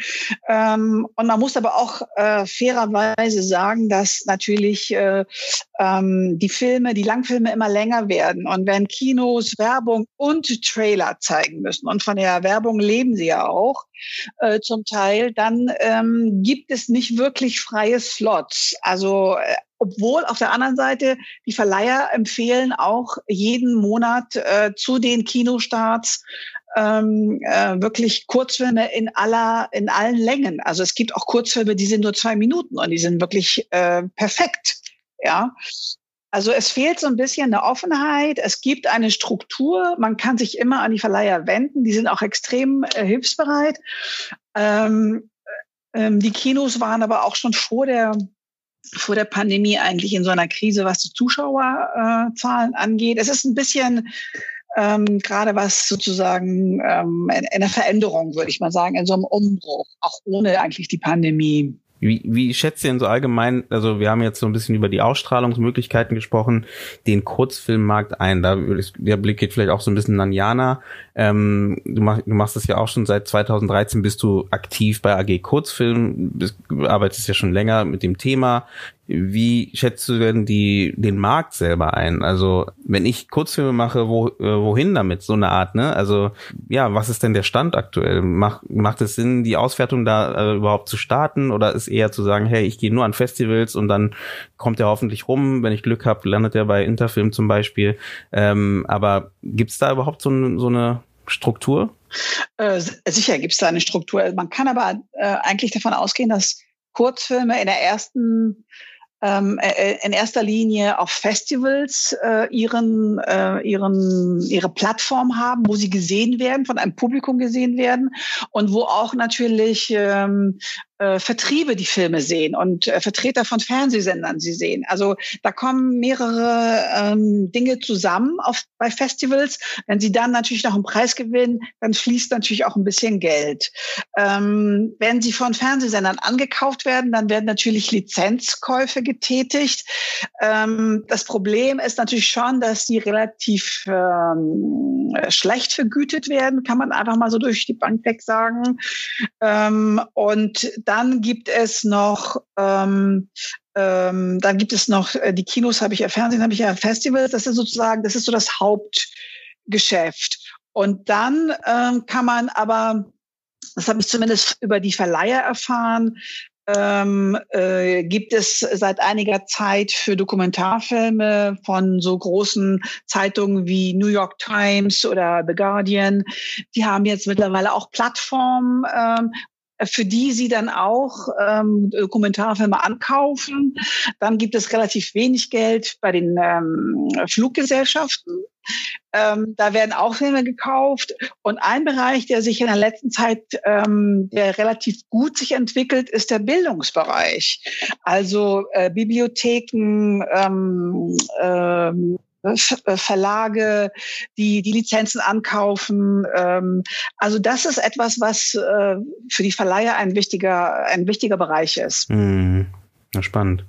Ähm, und man muss aber auch äh, fairerweise sagen, dass natürlich äh, ähm, die Filme, die Langfilme immer länger werden. Und wenn Kinos Werbung und Trailer zeigen müssen und von der Werbung leben sie ja auch äh, zum Teil, dann ähm, gibt es nicht wirklich freie Slots. Also äh, obwohl auf der anderen Seite die Verleiher empfehlen auch jeden Monat äh, zu den Kinostarts ähm, äh, wirklich Kurzfilme in aller in allen Längen. Also es gibt auch Kurzfilme, die sind nur zwei Minuten und die sind wirklich äh, perfekt. Ja, also es fehlt so ein bisschen eine Offenheit. Es gibt eine Struktur. Man kann sich immer an die Verleiher wenden. Die sind auch extrem äh, hilfsbereit. Ähm, ähm, die Kinos waren aber auch schon vor der vor der Pandemie eigentlich in so einer Krise, was die Zuschauerzahlen angeht. Es ist ein bisschen ähm, gerade was sozusagen ähm, in, in einer Veränderung, würde ich mal sagen, in so einem Umbruch, auch ohne eigentlich die Pandemie. Wie, wie schätzt ihr denn so allgemein, also wir haben jetzt so ein bisschen über die Ausstrahlungsmöglichkeiten gesprochen, den Kurzfilmmarkt ein. Da der Blick geht vielleicht auch so ein bisschen an Jana. Ähm, du, mach, du machst das ja auch schon seit 2013, bist du aktiv bei AG Kurzfilm, bist, arbeitest ja schon länger mit dem Thema. Wie schätzt du denn die, den Markt selber ein? Also, wenn ich Kurzfilme mache, wo, äh, wohin damit? So eine Art, ne? Also, ja, was ist denn der Stand aktuell? Macht, macht es Sinn, die Auswertung da äh, überhaupt zu starten? Oder ist eher zu sagen, hey, ich gehe nur an Festivals und dann kommt er hoffentlich rum. Wenn ich Glück habe, landet er bei Interfilm zum Beispiel. Ähm, aber gibt's da überhaupt so, so eine Struktur? Äh, sicher gibt's da eine Struktur. Man kann aber äh, eigentlich davon ausgehen, dass Kurzfilme in der ersten ähm, äh, in erster Linie auf Festivals äh, ihren, äh, ihren, ihre Plattform haben, wo sie gesehen werden, von einem Publikum gesehen werden und wo auch natürlich ähm, äh, Vertriebe die Filme sehen und äh, Vertreter von Fernsehsendern sie sehen. Also da kommen mehrere ähm, Dinge zusammen auf, bei Festivals. Wenn sie dann natürlich noch einen Preis gewinnen, dann fließt natürlich auch ein bisschen Geld. Ähm, wenn sie von Fernsehsendern angekauft werden, dann werden natürlich Lizenzkäufe getätigt. Ähm, das Problem ist natürlich schon, dass die relativ ähm, schlecht vergütet werden, kann man einfach mal so durch die Bank weg sagen. Ähm, und dann gibt es noch ähm, ähm, dann gibt es noch äh, die Kinos, habe ich ja Fernsehen, habe ich ja Festivals. Das ist sozusagen, das ist so das Hauptgeschäft. Und dann ähm, kann man aber, das habe ich zumindest über die Verleiher erfahren, ähm, äh, gibt es seit einiger Zeit für Dokumentarfilme von so großen Zeitungen wie New York Times oder The Guardian. Die haben jetzt mittlerweile auch Plattformen, ähm, für die sie dann auch ähm, Dokumentarfilme ankaufen. Dann gibt es relativ wenig Geld bei den ähm, Fluggesellschaften. Ähm, da werden auch Filme gekauft. Und ein Bereich, der sich in der letzten Zeit, ähm, der relativ gut sich entwickelt, ist der Bildungsbereich. Also äh, Bibliotheken, ähm, ähm, äh, Verlage, die die Lizenzen ankaufen. Ähm, also das ist etwas, was äh, für die Verleiher ein wichtiger, ein wichtiger Bereich ist. Hm. Ja, spannend,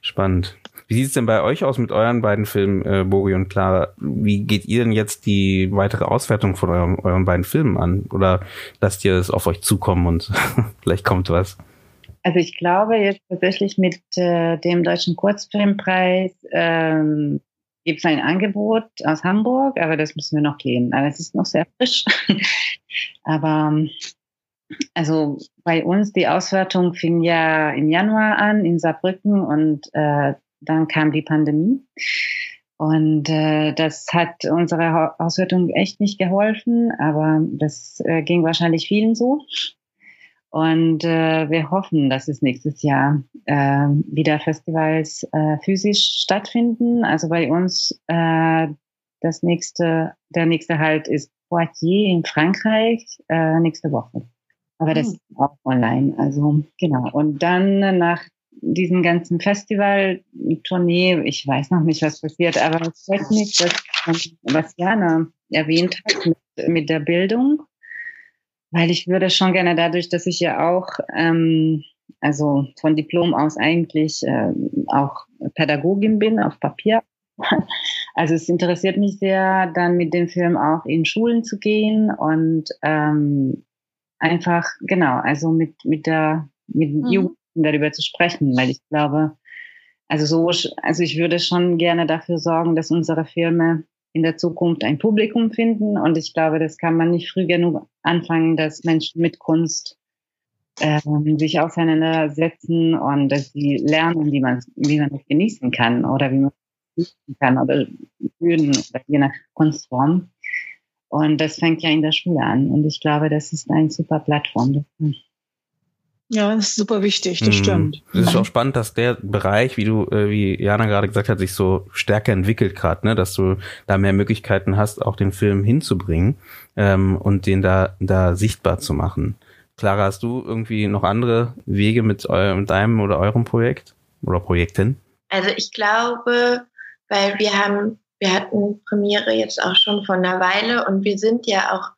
spannend. Wie sieht es denn bei euch aus mit euren beiden Filmen, äh, Bori und Clara? Wie geht ihr denn jetzt die weitere Auswertung von eurem, euren beiden Filmen an? Oder lasst ihr es auf euch zukommen und vielleicht kommt was? Also ich glaube jetzt tatsächlich mit äh, dem Deutschen Kurzfilmpreis ähm, gibt es ein Angebot aus Hamburg, aber das müssen wir noch gehen. Aber es ist noch sehr frisch. aber also bei uns die Auswertung fing ja im Januar an in Saarbrücken und äh, dann kam die Pandemie. Und äh, das hat unserer Auswertung echt nicht geholfen, aber das äh, ging wahrscheinlich vielen so. Und äh, wir hoffen, dass es nächstes Jahr äh, wieder Festivals äh, physisch stattfinden. Also bei uns äh, das nächste, der nächste Halt ist Poitiers in Frankreich äh, nächste Woche. Aber das hm. ist auch online. Also genau. Und dann nach diesem ganzen Festival-Tournee, ich weiß noch nicht, was passiert, aber es freut mich, dass, was Jana erwähnt hat mit, mit der Bildung, weil ich würde schon gerne dadurch, dass ich ja auch, ähm, also von Diplom aus eigentlich äh, auch Pädagogin bin auf Papier. Also es interessiert mich sehr, dann mit dem Film auch in Schulen zu gehen und ähm, einfach, genau, also mit, mit der, mit mhm. Jugendlichen darüber zu sprechen, weil ich glaube, also so, also ich würde schon gerne dafür sorgen, dass unsere Filme in der Zukunft ein Publikum finden. Und ich glaube, das kann man nicht früh genug anfangen, dass Menschen mit Kunst ähm, sich auseinandersetzen und dass sie lernen, wie man, wie man es genießen kann oder wie man es genießen kann oder fühlen oder je nach Kunstform. Und das fängt ja in der Schule an. Und ich glaube, das ist eine super Plattform. Ja, das ist super wichtig, das mhm. stimmt. Es ist auch spannend, dass der Bereich, wie du, äh, wie Jana gerade gesagt hat, sich so stärker entwickelt gerade, ne, dass du da mehr Möglichkeiten hast, auch den Film hinzubringen ähm, und den da da sichtbar zu machen. Clara, hast du irgendwie noch andere Wege mit, eu mit deinem oder eurem Projekt oder Projekten? Also ich glaube, weil wir haben wir hatten Premiere jetzt auch schon vor einer Weile und wir sind ja auch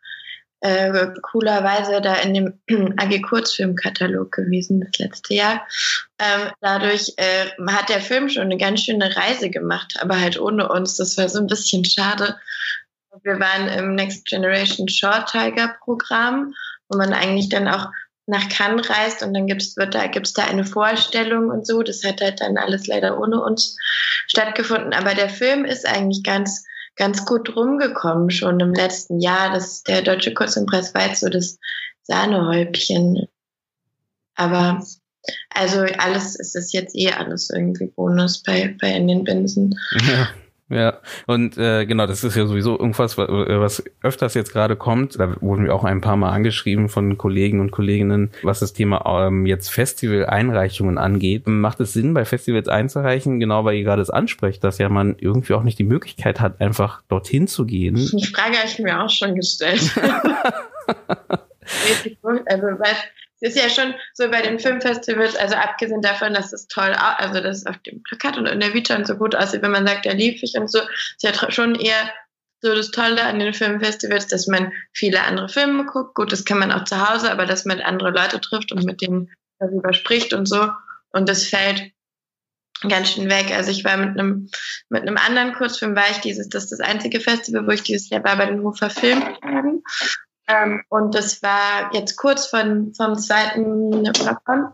äh, coolerweise da in dem AG Kurzfilmkatalog gewesen das letzte Jahr. Ähm, dadurch äh, hat der Film schon eine ganz schöne Reise gemacht, aber halt ohne uns. Das war so ein bisschen schade. Wir waren im Next Generation Short Tiger Programm, wo man eigentlich dann auch nach Cannes reist und dann gibt's, wird da, gibt's da eine Vorstellung und so. Das hat halt dann alles leider ohne uns stattgefunden. Aber der Film ist eigentlich ganz, ganz gut rumgekommen schon im letzten Jahr. Das, der Deutsche Kurzimpress war jetzt so das Sahnehäubchen. Aber also alles, es ist jetzt eh alles irgendwie Bonus bei, bei in den Binsen. Ja. Ja, und äh, genau, das ist ja sowieso irgendwas, was öfters jetzt gerade kommt. Da wurden wir auch ein paar Mal angeschrieben von Kollegen und Kolleginnen, was das Thema ähm, jetzt Festival-Einreichungen angeht. Macht es Sinn, bei Festivals einzureichen, genau weil ihr gerade es ansprecht, dass ja man irgendwie auch nicht die Möglichkeit hat, einfach dorthin zu gehen? Die Frage habe ich mir auch schon gestellt. also, weil ist ja schon so bei den Filmfestivals, also abgesehen davon, dass es toll, also dass es auf dem Plakat und in der Vita und so gut aussieht, wenn man sagt, da lief ich und so, ist ja schon eher so das Tolle an den Filmfestivals, dass man viele andere Filme guckt. Gut, das kann man auch zu Hause, aber dass man andere Leute trifft und mit denen darüber spricht und so. Und das fällt ganz schön weg. Also ich war mit einem mit einem anderen Kurzfilm war ich dieses, das ist das einzige Festival, wo ich dieses Jahr war bei den Hofer Filmtagen. Ähm, und das war jetzt kurz von, vom zweiten Lockdown.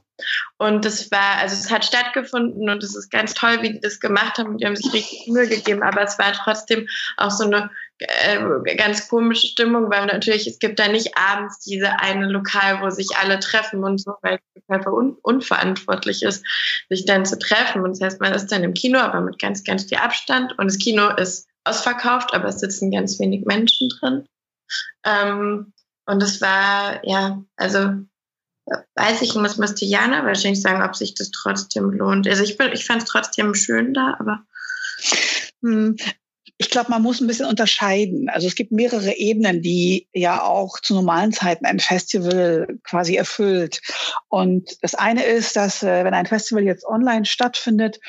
Und das war, also es hat stattgefunden und es ist ganz toll, wie die das gemacht haben. Die haben sich richtig Mühe gegeben, aber es war trotzdem auch so eine äh, ganz komische Stimmung, weil natürlich, es gibt da nicht abends diese eine Lokal, wo sich alle treffen und so, weil es total un unverantwortlich ist, sich dann zu treffen. Und das heißt, man ist dann im Kino, aber mit ganz, ganz viel Abstand. Und das Kino ist ausverkauft, aber es sitzen ganz wenig Menschen drin. Ähm, und es war, ja, also weiß ich, muss, müsste Jana wahrscheinlich sagen, ob sich das trotzdem lohnt. Also ich, ich fand es trotzdem schön da, aber. Hm, ich glaube, man muss ein bisschen unterscheiden. Also es gibt mehrere Ebenen, die ja auch zu normalen Zeiten ein Festival quasi erfüllt. Und das eine ist, dass äh, wenn ein Festival jetzt online stattfindet,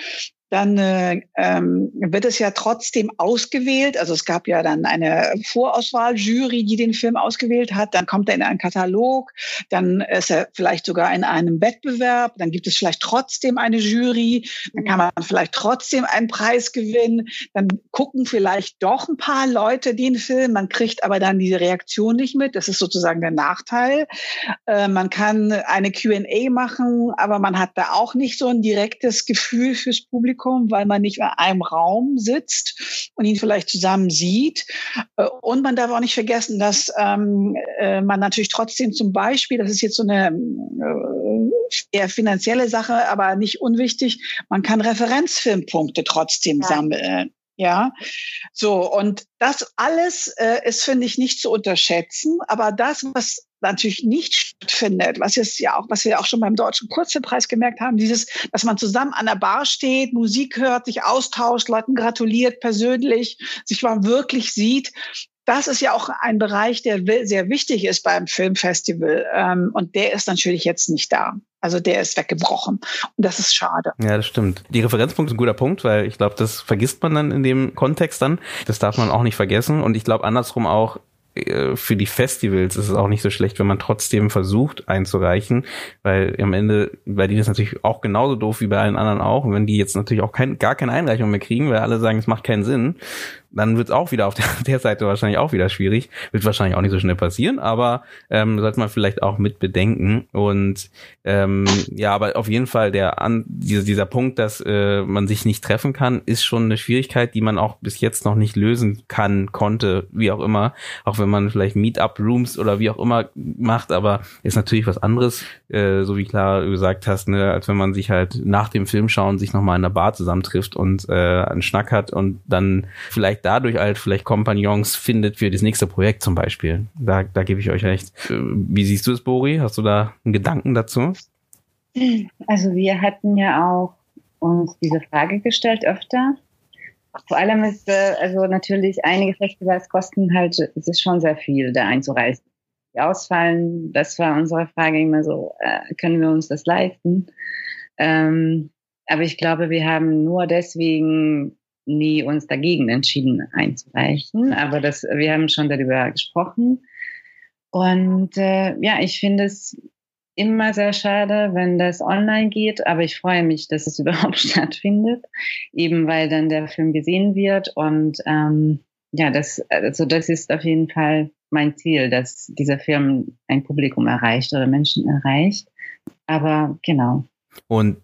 dann äh, ähm, wird es ja trotzdem ausgewählt. Also es gab ja dann eine Vorauswahljury, die den Film ausgewählt hat. Dann kommt er in einen Katalog, dann ist er vielleicht sogar in einem Wettbewerb. Dann gibt es vielleicht trotzdem eine Jury. Dann kann man vielleicht trotzdem einen Preis gewinnen. Dann gucken vielleicht doch ein paar Leute den Film. Man kriegt aber dann diese Reaktion nicht mit. Das ist sozusagen der Nachteil. Äh, man kann eine Q&A machen, aber man hat da auch nicht so ein direktes Gefühl fürs Publikum. Publikum, weil man nicht in einem Raum sitzt und ihn vielleicht zusammen sieht. Äh, und man darf auch nicht vergessen, dass ähm, äh, man natürlich trotzdem zum Beispiel, das ist jetzt so eine äh, eher finanzielle Sache, aber nicht unwichtig, man kann Referenzfilmpunkte trotzdem ja. sammeln. Ja, so und das alles äh, ist, finde ich, nicht zu unterschätzen. Aber das, was natürlich nicht stattfindet, was ist ja auch, was wir auch schon beim Deutschen Kurzfilmpreis gemerkt haben, dieses, dass man zusammen an der Bar steht, Musik hört, sich austauscht, Leuten gratuliert persönlich, sich mal wirklich sieht, das ist ja auch ein Bereich, der sehr wichtig ist beim Filmfestival. Ähm, und der ist natürlich jetzt nicht da. Also der ist weggebrochen. Und das ist schade. Ja, das stimmt. Die Referenzpunkt ist ein guter Punkt, weil ich glaube, das vergisst man dann in dem Kontext dann. Das darf man auch nicht vergessen. Und ich glaube andersrum auch, für die Festivals ist es auch nicht so schlecht, wenn man trotzdem versucht einzureichen, weil am Ende, bei denen ist natürlich auch genauso doof wie bei allen anderen auch. Und wenn die jetzt natürlich auch kein, gar keine Einreichung mehr kriegen, weil alle sagen, es macht keinen Sinn, dann wird es auch wieder auf der, der, Seite wahrscheinlich auch wieder schwierig. Wird wahrscheinlich auch nicht so schnell passieren, aber ähm, sollte man vielleicht auch mit bedenken. Und ähm, ja, aber auf jeden Fall der an dieser, dieser Punkt, dass äh, man sich nicht treffen kann, ist schon eine Schwierigkeit, die man auch bis jetzt noch nicht lösen kann, konnte, wie auch immer. Auch wenn man vielleicht Meetup-Rooms oder wie auch immer macht, aber ist natürlich was anderes, äh, so wie klar gesagt hast, ne, als wenn man sich halt nach dem Film schauen sich nochmal in der Bar zusammentrifft und äh, einen Schnack hat und dann vielleicht vielleicht dadurch halt vielleicht Kompagnons findet für das nächste Projekt zum Beispiel. Da, da gebe ich euch recht. Äh, wie siehst du es, Bori? Hast du da einen Gedanken dazu? Also wir hatten ja auch uns diese Frage gestellt öfter. Vor allem ist, äh, also natürlich einige Festivals kosten halt, es ist schon sehr viel, da einzureisen. Die ausfallen, das war unsere Frage immer so, äh, können wir uns das leisten? Ähm, aber ich glaube, wir haben nur deswegen nie uns dagegen entschieden einzureichen, aber das, wir haben schon darüber gesprochen. Und äh, ja, ich finde es immer sehr schade, wenn das online geht, aber ich freue mich, dass es überhaupt stattfindet, eben weil dann der Film gesehen wird und ähm, ja, das, also das ist auf jeden Fall mein Ziel, dass dieser Film ein Publikum erreicht oder Menschen erreicht. Aber genau. Und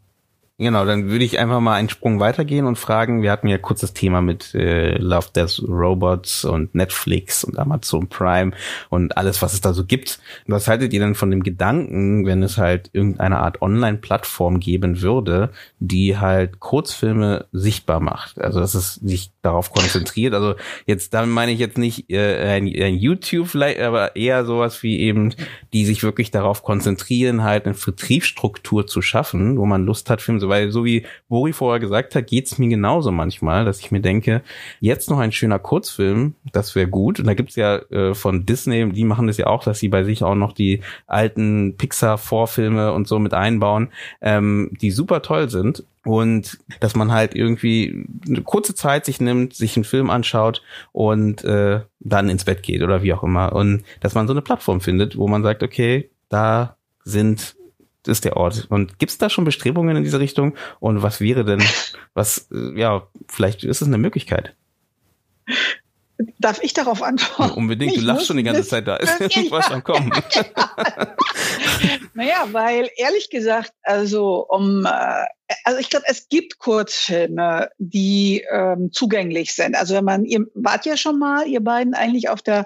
Genau, dann würde ich einfach mal einen Sprung weitergehen und fragen, wir hatten ja kurz das Thema mit äh, Love Death Robots und Netflix und Amazon Prime und alles, was es da so gibt. Was haltet ihr denn von dem Gedanken, wenn es halt irgendeine Art Online-Plattform geben würde, die halt Kurzfilme sichtbar macht? Also, dass es sich darauf konzentriert. Also jetzt, damit meine ich jetzt nicht äh, ein, ein YouTube, vielleicht, aber eher sowas wie eben, die sich wirklich darauf konzentrieren, halt eine Vertriebsstruktur zu schaffen, wo man Lust hat, Filme so, weil so wie Bori vorher gesagt hat, geht's mir genauso manchmal, dass ich mir denke, jetzt noch ein schöner Kurzfilm, das wäre gut. Und da gibt's ja äh, von Disney, die machen das ja auch, dass sie bei sich auch noch die alten Pixar-Vorfilme und so mit einbauen, ähm, die super toll sind. Und dass man halt irgendwie eine kurze Zeit sich nimmt, sich einen Film anschaut und äh, dann ins Bett geht oder wie auch immer. Und dass man so eine Plattform findet, wo man sagt, okay, da sind ist der Ort. Und gibt es da schon Bestrebungen in diese Richtung? Und was wäre denn, was, äh, ja, vielleicht ist es eine Möglichkeit. Darf ich darauf antworten? Unbedingt, ich du lachst schon die ganze Zeit, da ist irgendwas am Kommen. naja, weil ehrlich gesagt, also um äh, also ich glaube, es gibt Kurzfilme, die ähm, zugänglich sind. Also wenn man, ihr wart ja schon mal, ihr beiden eigentlich auf der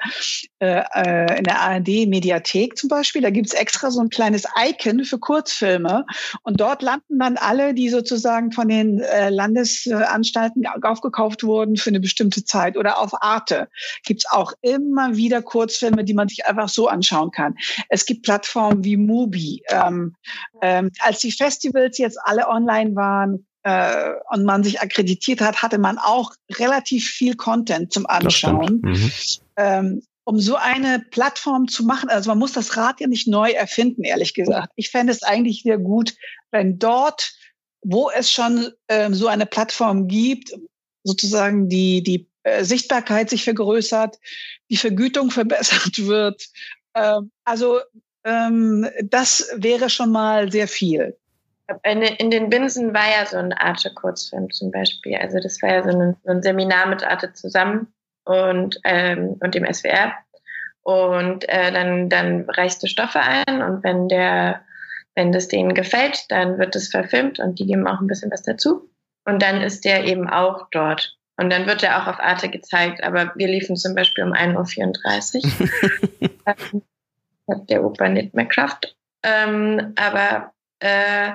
äh, äh in der ARD-Mediathek zum Beispiel, da gibt's extra so ein kleines Icon für Kurzfilme und dort landen dann alle, die sozusagen von den äh, Landesanstalten aufgekauft wurden für eine bestimmte Zeit. Oder auf Arte gibt's auch immer wieder Kurzfilme, die man sich einfach so anschauen kann. Es gibt Plattformen wie Mubi. Ähm, ähm, als die Festivals jetzt alle online online waren äh, und man sich akkreditiert hat, hatte man auch relativ viel Content zum Anschauen. Mhm. Ähm, um so eine Plattform zu machen, also man muss das Rad ja nicht neu erfinden, ehrlich gesagt. Ich fände es eigentlich sehr gut, wenn dort, wo es schon ähm, so eine Plattform gibt, sozusagen die, die äh, Sichtbarkeit sich vergrößert, die Vergütung verbessert wird. Ähm, also ähm, das wäre schon mal sehr viel in den Binsen war ja so ein Arte-Kurzfilm zum Beispiel. Also das war ja so ein, so ein Seminar mit Arte zusammen und, ähm, und dem SWR. Und äh, dann, dann reichst du Stoffe ein und wenn der, wenn das denen gefällt, dann wird es verfilmt und die geben auch ein bisschen was dazu. Und dann ist der eben auch dort. Und dann wird er auch auf Arte gezeigt, aber wir liefen zum Beispiel um 1.34 Uhr. ähm, hat der Opa nicht mehr Kraft. Ähm, aber äh,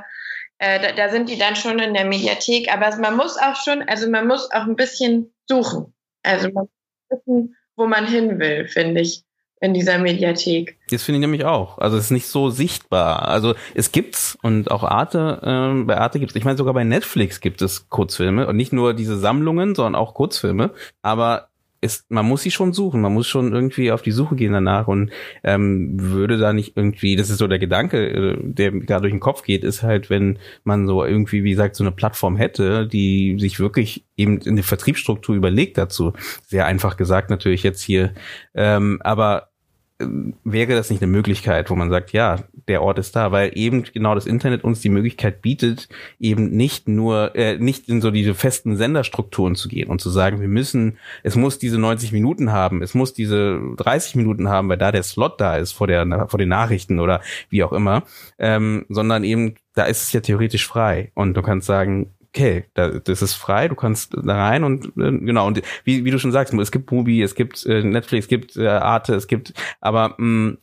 äh, da, da, sind die dann schon in der Mediathek, aber man muss auch schon, also man muss auch ein bisschen suchen. Also man muss wissen, wo man hin will, finde ich, in dieser Mediathek. Das finde ich nämlich auch. Also es ist nicht so sichtbar. Also es gibt's und auch Arte, äh, bei Arte gibt's, ich meine sogar bei Netflix gibt es Kurzfilme und nicht nur diese Sammlungen, sondern auch Kurzfilme. Aber ist, man muss sie schon suchen, man muss schon irgendwie auf die Suche gehen danach. Und ähm, würde da nicht irgendwie, das ist so der Gedanke, äh, der da durch den Kopf geht, ist halt, wenn man so irgendwie, wie gesagt, so eine Plattform hätte, die sich wirklich eben in der Vertriebsstruktur überlegt dazu. Sehr einfach gesagt natürlich jetzt hier, ähm, aber wäre das nicht eine Möglichkeit, wo man sagt, ja, der Ort ist da, weil eben genau das Internet uns die Möglichkeit bietet, eben nicht nur, äh, nicht in so diese festen Senderstrukturen zu gehen und zu sagen, wir müssen, es muss diese 90 Minuten haben, es muss diese 30 Minuten haben, weil da der Slot da ist vor der, vor den Nachrichten oder wie auch immer, ähm, sondern eben, da ist es ja theoretisch frei. Und du kannst sagen, okay, da, das ist frei, du kannst da rein und äh, genau, und wie, wie du schon sagst, es gibt Mubi, es gibt äh, Netflix, es gibt äh, Arte, es gibt, aber mh,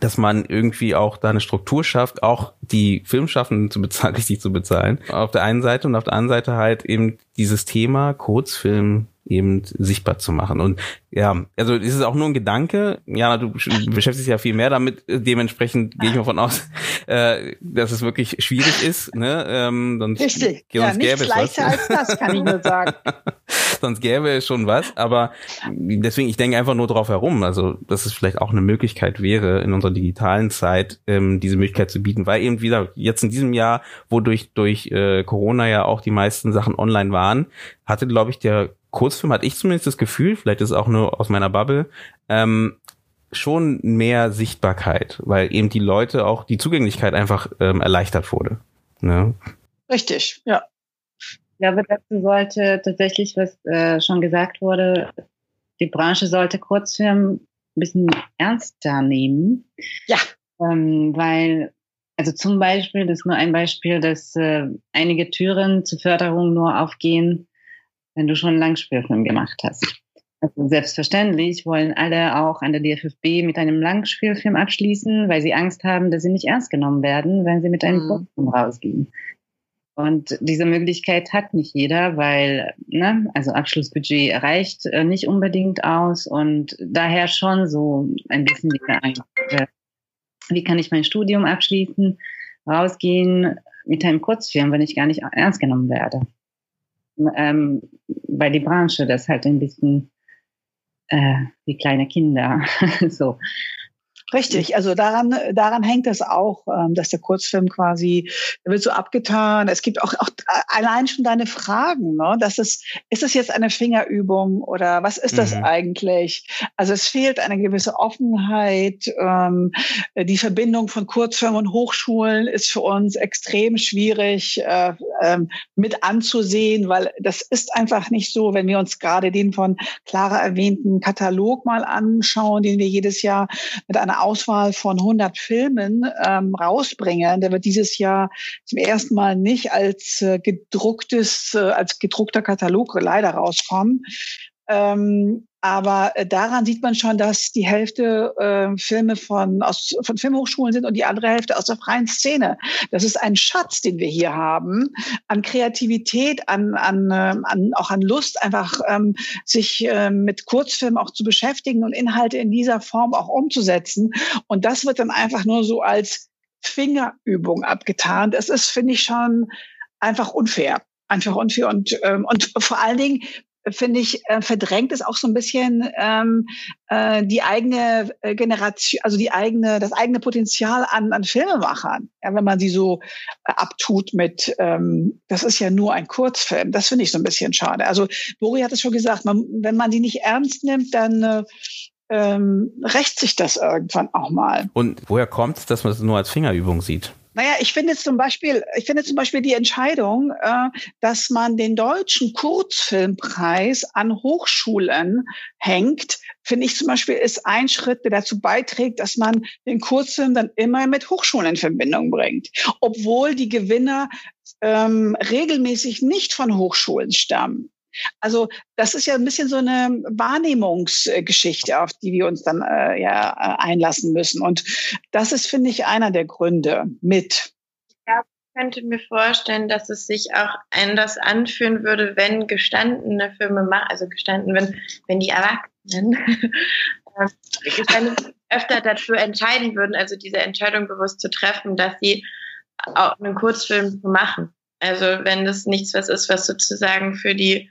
dass man irgendwie auch da eine Struktur schafft, auch die Filmschaffenden zu bezahlen, richtig zu bezahlen. Auf der einen Seite und auf der anderen Seite halt eben dieses Thema Kurzfilm eben sichtbar zu machen. Und ja, also ist es auch nur ein Gedanke. Ja, du beschäftigst dich ja viel mehr damit. Dementsprechend gehe ich davon aus, äh, dass es wirklich schwierig ist. Ne? Ähm, sonst, Richtig. Ja, sonst nichts leichter als das, kann ich nur sagen. sonst gäbe es schon was. Aber deswegen, ich denke einfach nur drauf herum. Also, dass es vielleicht auch eine Möglichkeit wäre, in unserer digitalen Zeit ähm, diese Möglichkeit zu bieten. Weil eben wieder jetzt in diesem Jahr, wo durch, durch äh, Corona ja auch die meisten Sachen online waren, hatte, glaube ich, der Kurzfilm hatte ich zumindest das Gefühl, vielleicht ist es auch nur aus meiner Bubble, ähm, schon mehr Sichtbarkeit, weil eben die Leute auch die Zugänglichkeit einfach ähm, erleichtert wurde. Ne? Richtig, ja. Ich glaube, dazu sollte tatsächlich, was äh, schon gesagt wurde, die Branche sollte Kurzfilm ein bisschen ernster nehmen. Ja. Ähm, weil, also zum Beispiel, das ist nur ein Beispiel, dass äh, einige Türen zur Förderung nur aufgehen, wenn du schon einen Langspielfilm gemacht hast. Also selbstverständlich wollen alle auch an der DFFB mit einem Langspielfilm abschließen, weil sie Angst haben, dass sie nicht ernst genommen werden, wenn sie mit einem mhm. Kurzfilm rausgehen. Und diese Möglichkeit hat nicht jeder, weil, ne, also Abschlussbudget reicht äh, nicht unbedingt aus und daher schon so ein bisschen die Angst. Äh, wie kann ich mein Studium abschließen, rausgehen mit einem Kurzfilm, wenn ich gar nicht ernst genommen werde? Ähm, weil die Branche das halt ein bisschen äh, wie kleine Kinder so Richtig, also daran, daran hängt es auch, ähm, dass der Kurzfilm quasi, der wird so abgetan. Es gibt auch, auch allein schon deine Fragen, ne? Das ist, ist es jetzt eine Fingerübung oder was ist das mhm. eigentlich? Also es fehlt eine gewisse Offenheit. Ähm, die Verbindung von Kurzfilm und Hochschulen ist für uns extrem schwierig äh, ähm, mit anzusehen, weil das ist einfach nicht so, wenn wir uns gerade den von Clara erwähnten Katalog mal anschauen, den wir jedes Jahr mit einer Auswahl von 100 Filmen ähm, rausbringen. Der wird dieses Jahr zum ersten Mal nicht als äh, gedrucktes, äh, als gedruckter Katalog leider rauskommen. Ähm, aber äh, daran sieht man schon, dass die Hälfte äh, Filme von, aus, von Filmhochschulen sind und die andere Hälfte aus der freien Szene. Das ist ein Schatz, den wir hier haben, an Kreativität, an, an, äh, an auch an Lust, einfach ähm, sich äh, mit Kurzfilmen auch zu beschäftigen und Inhalte in dieser Form auch umzusetzen. Und das wird dann einfach nur so als Fingerübung abgetan. Das ist, finde ich, schon einfach unfair einfach unfair und ähm, und vor allen Dingen finde ich, äh, verdrängt es auch so ein bisschen ähm, äh, die eigene äh, Generation, also die eigene, das eigene Potenzial an, an Filmemachern. Ja, wenn man sie so äh, abtut mit, ähm, das ist ja nur ein Kurzfilm. Das finde ich so ein bisschen schade. Also Bori hat es schon gesagt, man, wenn man die nicht ernst nimmt, dann äh, ähm, rächt sich das irgendwann auch mal. Und woher kommt es, dass man es nur als Fingerübung sieht? Naja, ich finde zum Beispiel, ich finde zum Beispiel die Entscheidung, äh, dass man den deutschen Kurzfilmpreis an Hochschulen hängt, finde ich zum Beispiel ist ein Schritt, der dazu beiträgt, dass man den Kurzfilm dann immer mit Hochschulen in Verbindung bringt, obwohl die Gewinner ähm, regelmäßig nicht von Hochschulen stammen. Also das ist ja ein bisschen so eine Wahrnehmungsgeschichte, auf die wir uns dann äh, ja äh, einlassen müssen. Und das ist, finde ich, einer der Gründe mit. Ja, ich könnte mir vorstellen, dass es sich auch anders anfühlen würde, wenn gestandene Filme also gestanden, wenn, wenn die Erwachsenen äh, öfter dazu entscheiden würden, also diese Entscheidung bewusst zu treffen, dass sie auch einen Kurzfilm machen. Also wenn das nichts was ist, was sozusagen für die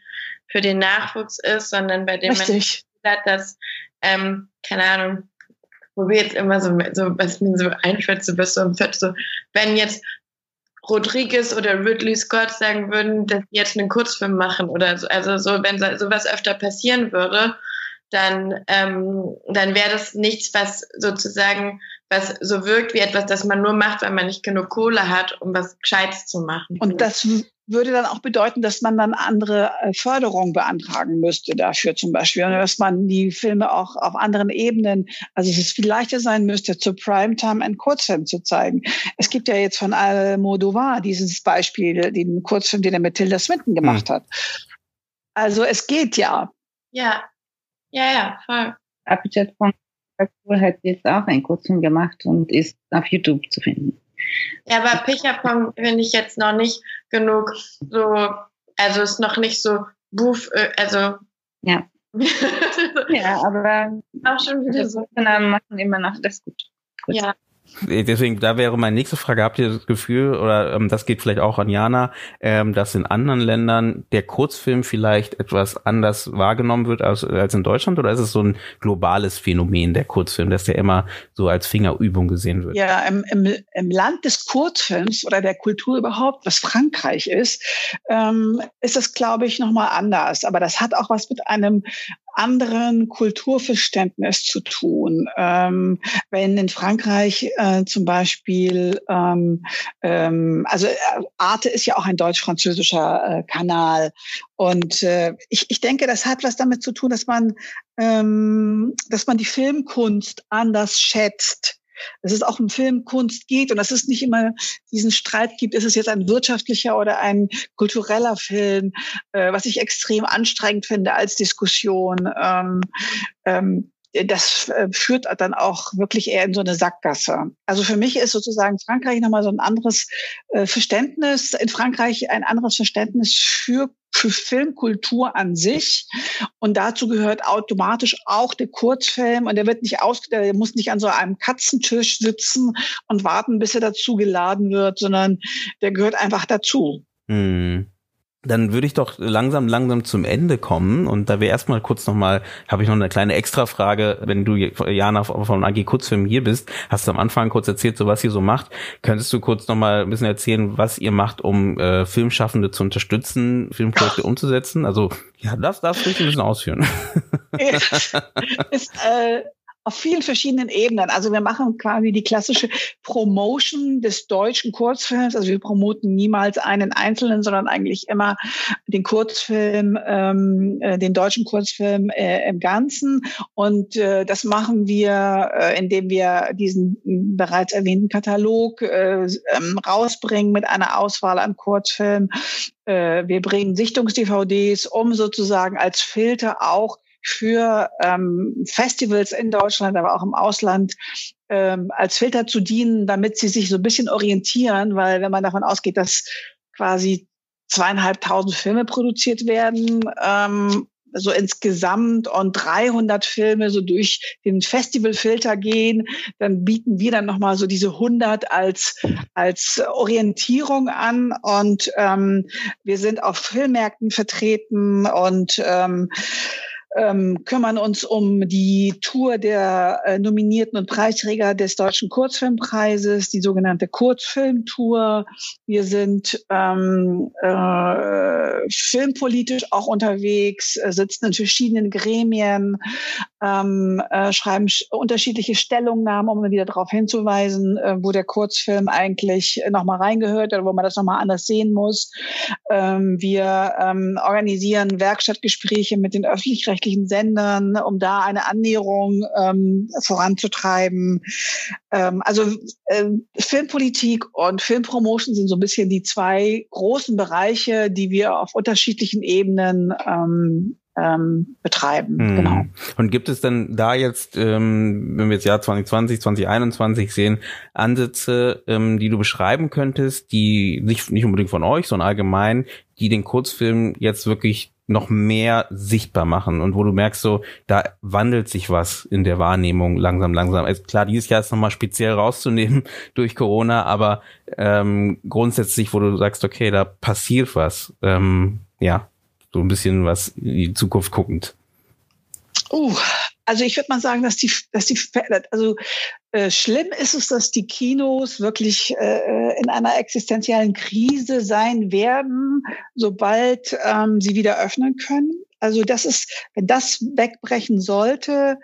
für den Nachwuchs ist, sondern bei dem Richtig. man hat, dass, ähm, keine Ahnung, wo wir jetzt immer so, so was mir so einfällt, so bis so im so, wenn jetzt Rodriguez oder Ridley Scott sagen würden, dass sie jetzt einen Kurzfilm machen oder so, also so, wenn sowas öfter passieren würde, dann, ähm, dann wäre das nichts, was sozusagen, was so wirkt wie etwas, das man nur macht, weil man nicht genug Kohle hat, um was Gescheites zu machen. Und das würde dann auch bedeuten, dass man dann andere äh, Förderung beantragen müsste dafür zum Beispiel, dass man die Filme auch auf anderen Ebenen, also es ist viel leichter sein müsste, zu Primetime einen Kurzfilm zu zeigen. Es gibt ja jetzt von Almodovar dieses Beispiel, den Kurzfilm, den er mit Tilda Swinton gemacht hm. hat. Also es geht ja. Ja, ja, ja, voll. Abhijat von hat jetzt auch einen Kurzfilm gemacht und ist auf YouTube zu finden. Ja, aber Pichapong finde ich jetzt noch nicht genug so, also ist noch nicht so buff, äh, also. Ja. ja, aber auch schon wieder so. machen immer noch das gut. gut. Ja. Deswegen, da wäre meine nächste Frage, habt ihr das Gefühl, oder ähm, das geht vielleicht auch an Jana, ähm, dass in anderen Ländern der Kurzfilm vielleicht etwas anders wahrgenommen wird als, als in Deutschland? Oder ist es so ein globales Phänomen, der Kurzfilm, dass der immer so als Fingerübung gesehen wird? Ja, im, im, im Land des Kurzfilms oder der Kultur überhaupt, was Frankreich ist, ähm, ist es, glaube ich, nochmal anders. Aber das hat auch was mit einem anderen Kulturverständnis zu tun. Ähm, wenn in Frankreich äh, zum Beispiel, ähm, ähm, also äh, Arte ist ja auch ein deutsch-französischer äh, Kanal. Und äh, ich, ich denke, das hat was damit zu tun, dass man, ähm, dass man die Filmkunst anders schätzt dass es auch um Filmkunst geht und dass es nicht immer diesen Streit gibt, ist es jetzt ein wirtschaftlicher oder ein kultureller Film, äh, was ich extrem anstrengend finde als Diskussion. Ähm, ähm, das äh, führt dann auch wirklich eher in so eine Sackgasse. Also für mich ist sozusagen Frankreich nochmal so ein anderes äh, Verständnis, in Frankreich ein anderes Verständnis für für Filmkultur an sich. Und dazu gehört automatisch auch der Kurzfilm. Und der wird nicht aus, der muss nicht an so einem Katzentisch sitzen und warten, bis er dazu geladen wird, sondern der gehört einfach dazu. Hm dann würde ich doch langsam, langsam zum Ende kommen. Und da wir erstmal kurz nochmal, habe ich noch eine kleine Extra-Frage, wenn du, Jana, von AG Kurzfilm hier bist, hast du am Anfang kurz erzählt, so was ihr so macht. Könntest du kurz nochmal ein bisschen erzählen, was ihr macht, um äh, Filmschaffende zu unterstützen, Filmprojekte umzusetzen? Also, ja, das darfst du ein bisschen ausführen. ist, äh, auf vielen verschiedenen Ebenen. Also wir machen quasi die klassische Promotion des deutschen Kurzfilms. Also wir promoten niemals einen einzelnen, sondern eigentlich immer den Kurzfilm, ähm, äh, den deutschen Kurzfilm äh, im Ganzen. Und äh, das machen wir, äh, indem wir diesen bereits erwähnten Katalog äh, ähm, rausbringen mit einer Auswahl an Kurzfilmen. Äh, wir bringen Sichtungs-DVDs, um sozusagen als Filter auch für ähm, Festivals in Deutschland, aber auch im Ausland ähm, als Filter zu dienen, damit sie sich so ein bisschen orientieren, weil wenn man davon ausgeht, dass quasi zweieinhalbtausend Filme produziert werden, ähm, so insgesamt und 300 Filme so durch den Festivalfilter gehen, dann bieten wir dann nochmal so diese 100 als, als Orientierung an. Und ähm, wir sind auf Filmmärkten vertreten und ähm, ähm, kümmern uns um die Tour der äh, Nominierten und Preisträger des Deutschen Kurzfilmpreises, die sogenannte Kurzfilmtour. Wir sind ähm, äh, filmpolitisch auch unterwegs, äh, sitzen in verschiedenen Gremien, ähm, äh, schreiben unterschiedliche Stellungnahmen, um wieder darauf hinzuweisen, äh, wo der Kurzfilm eigentlich nochmal reingehört oder wo man das nochmal anders sehen muss. Ähm, wir ähm, organisieren Werkstattgespräche mit den öffentlich-rechtlichen Sendern, um da eine Annäherung ähm, voranzutreiben. Ähm, also äh, Filmpolitik und Filmpromotion sind so ein bisschen die zwei großen Bereiche, die wir auf unterschiedlichen Ebenen ähm, ähm, betreiben. Mhm. Genau. Und gibt es denn da jetzt, ähm, wenn wir jetzt Jahr 2020, 2021 sehen, Ansätze, ähm, die du beschreiben könntest, die nicht, nicht unbedingt von euch, sondern allgemein, die den Kurzfilm jetzt wirklich noch mehr sichtbar machen und wo du merkst, so, da wandelt sich was in der Wahrnehmung langsam, langsam. Also klar, dieses Jahr ist nochmal speziell rauszunehmen durch Corona, aber ähm, grundsätzlich, wo du sagst, okay, da passiert was. Ähm, ja, So ein bisschen was in die Zukunft guckend. Uh, also ich würde mal sagen, dass die, dass die, also äh, schlimm ist es, dass die Kinos wirklich äh, in einer existenziellen Krise sein werden, sobald ähm, sie wieder öffnen können. Also das ist, wenn das wegbrechen sollte,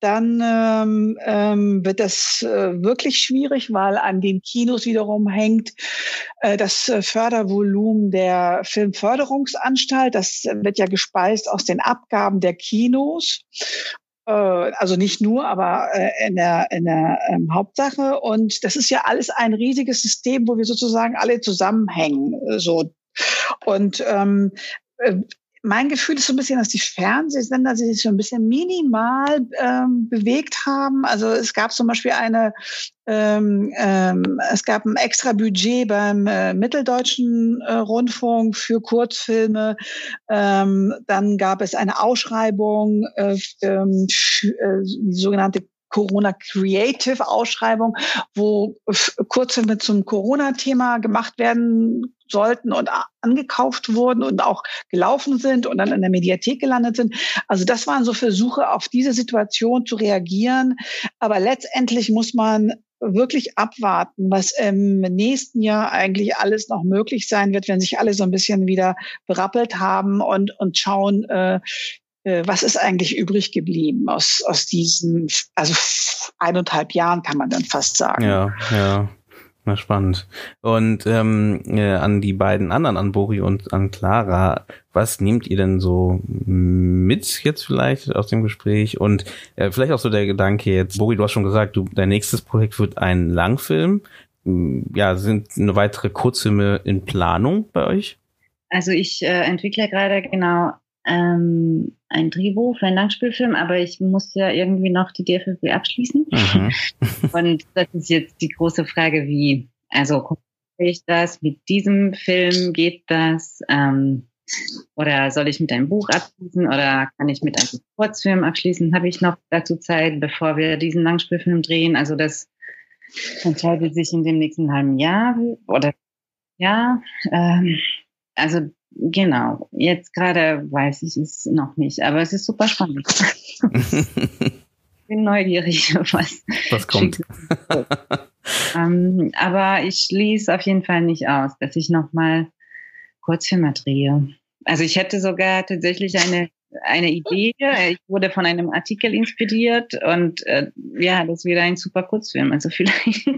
dann ähm, ähm, wird das äh, wirklich schwierig, weil an den Kinos wiederum hängt äh, das äh, Fördervolumen der Filmförderungsanstalt. Das wird ja gespeist aus den Abgaben der Kinos äh, also nicht nur, aber äh, in der, in der ähm, Hauptsache. Und das ist ja alles ein riesiges System, wo wir sozusagen alle zusammenhängen. So. Und ähm, mein Gefühl ist so ein bisschen, dass die Fernsehsender sich so ein bisschen minimal ähm, bewegt haben. Also es gab zum Beispiel eine, ähm, ähm, es gab ein extra Budget beim äh, Mitteldeutschen äh, Rundfunk für Kurzfilme. Ähm, dann gab es eine Ausschreibung, äh, ähm, äh, die sogenannte Corona Creative Ausschreibung, wo Kurzfilme zum Corona-Thema gemacht werden sollten und angekauft wurden und auch gelaufen sind und dann in der Mediathek gelandet sind. Also das waren so Versuche, auf diese Situation zu reagieren. Aber letztendlich muss man wirklich abwarten, was im nächsten Jahr eigentlich alles noch möglich sein wird, wenn sich alle so ein bisschen wieder berappelt haben und, und schauen, äh, was ist eigentlich übrig geblieben aus, aus diesen, also eineinhalb Jahren kann man dann fast sagen. Ja, ja. Na, spannend. Und ähm, äh, an die beiden anderen, an Bori und an Clara, was nehmt ihr denn so mit jetzt vielleicht aus dem Gespräch? Und äh, vielleicht auch so der Gedanke jetzt, Bori, du hast schon gesagt, du, dein nächstes Projekt wird ein Langfilm. Ja, sind eine weitere Kurzfilme in Planung bei euch? Also ich äh, entwickle gerade genau ähm, ein Drehbuch für einen Langspielfilm, aber ich muss ja irgendwie noch die DFB abschließen. Mhm. Und das ist jetzt die große Frage, wie, also ich das mit diesem Film, geht das? Ähm, oder soll ich mit einem Buch abschließen oder kann ich mit einem Kurzfilm abschließen? Habe ich noch dazu Zeit, bevor wir diesen Langspielfilm drehen? Also das entscheidet sich in dem nächsten halben Jahr oder ja. Ähm, also Genau, jetzt gerade weiß ich es noch nicht, aber es ist super spannend. ich bin neugierig, was, was kommt. ähm, aber ich schließe auf jeden Fall nicht aus, dass ich nochmal Kurzfilme drehe. Also ich hätte sogar tatsächlich eine eine Idee. Ich wurde von einem Artikel inspiriert und äh, ja, das wäre ein super Kurzfilm. Also vielleicht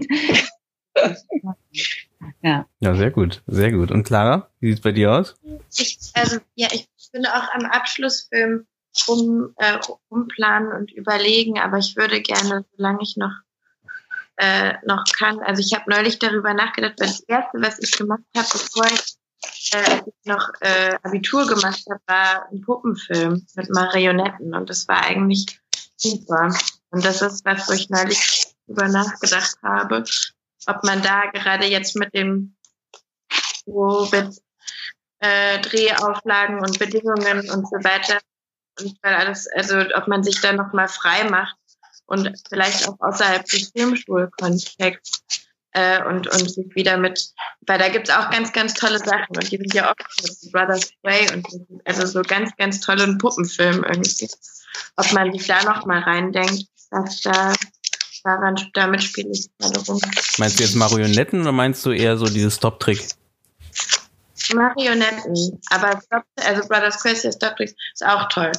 ja. Ja, sehr gut, sehr gut. Und Clara, wie sieht es bei dir aus? Ich, also, ja, ich bin auch am Abschlussfilm um, äh, umplanen und überlegen, aber ich würde gerne, solange ich noch äh, noch kann, also ich habe neulich darüber nachgedacht, weil das erste, was ich gemacht habe, bevor ich, äh, ich noch äh, Abitur gemacht habe, war ein Puppenfilm mit Marionetten und das war eigentlich super. Und das ist was, wo ich neulich darüber nachgedacht habe, ob man da gerade jetzt mit dem Covid äh, Drehauflagen und Bedingungen und so weiter und weil alles, also ob man sich da nochmal frei macht und vielleicht auch außerhalb des Filmschulkontexts äh, und, und sich wieder mit, weil da gibt's auch ganz, ganz tolle Sachen und die sind ja mit Brothers Way und also so ganz, ganz tolle Puppenfilme irgendwie. Ob man sich da nochmal reindenkt, dass da daran, damit spiele ich gerade rum. Meinst du jetzt Marionetten oder meinst du eher so dieses Stop-Trick? Marionetten, aber Stop, also Brothers Quest Stop-Tricks ist auch toll.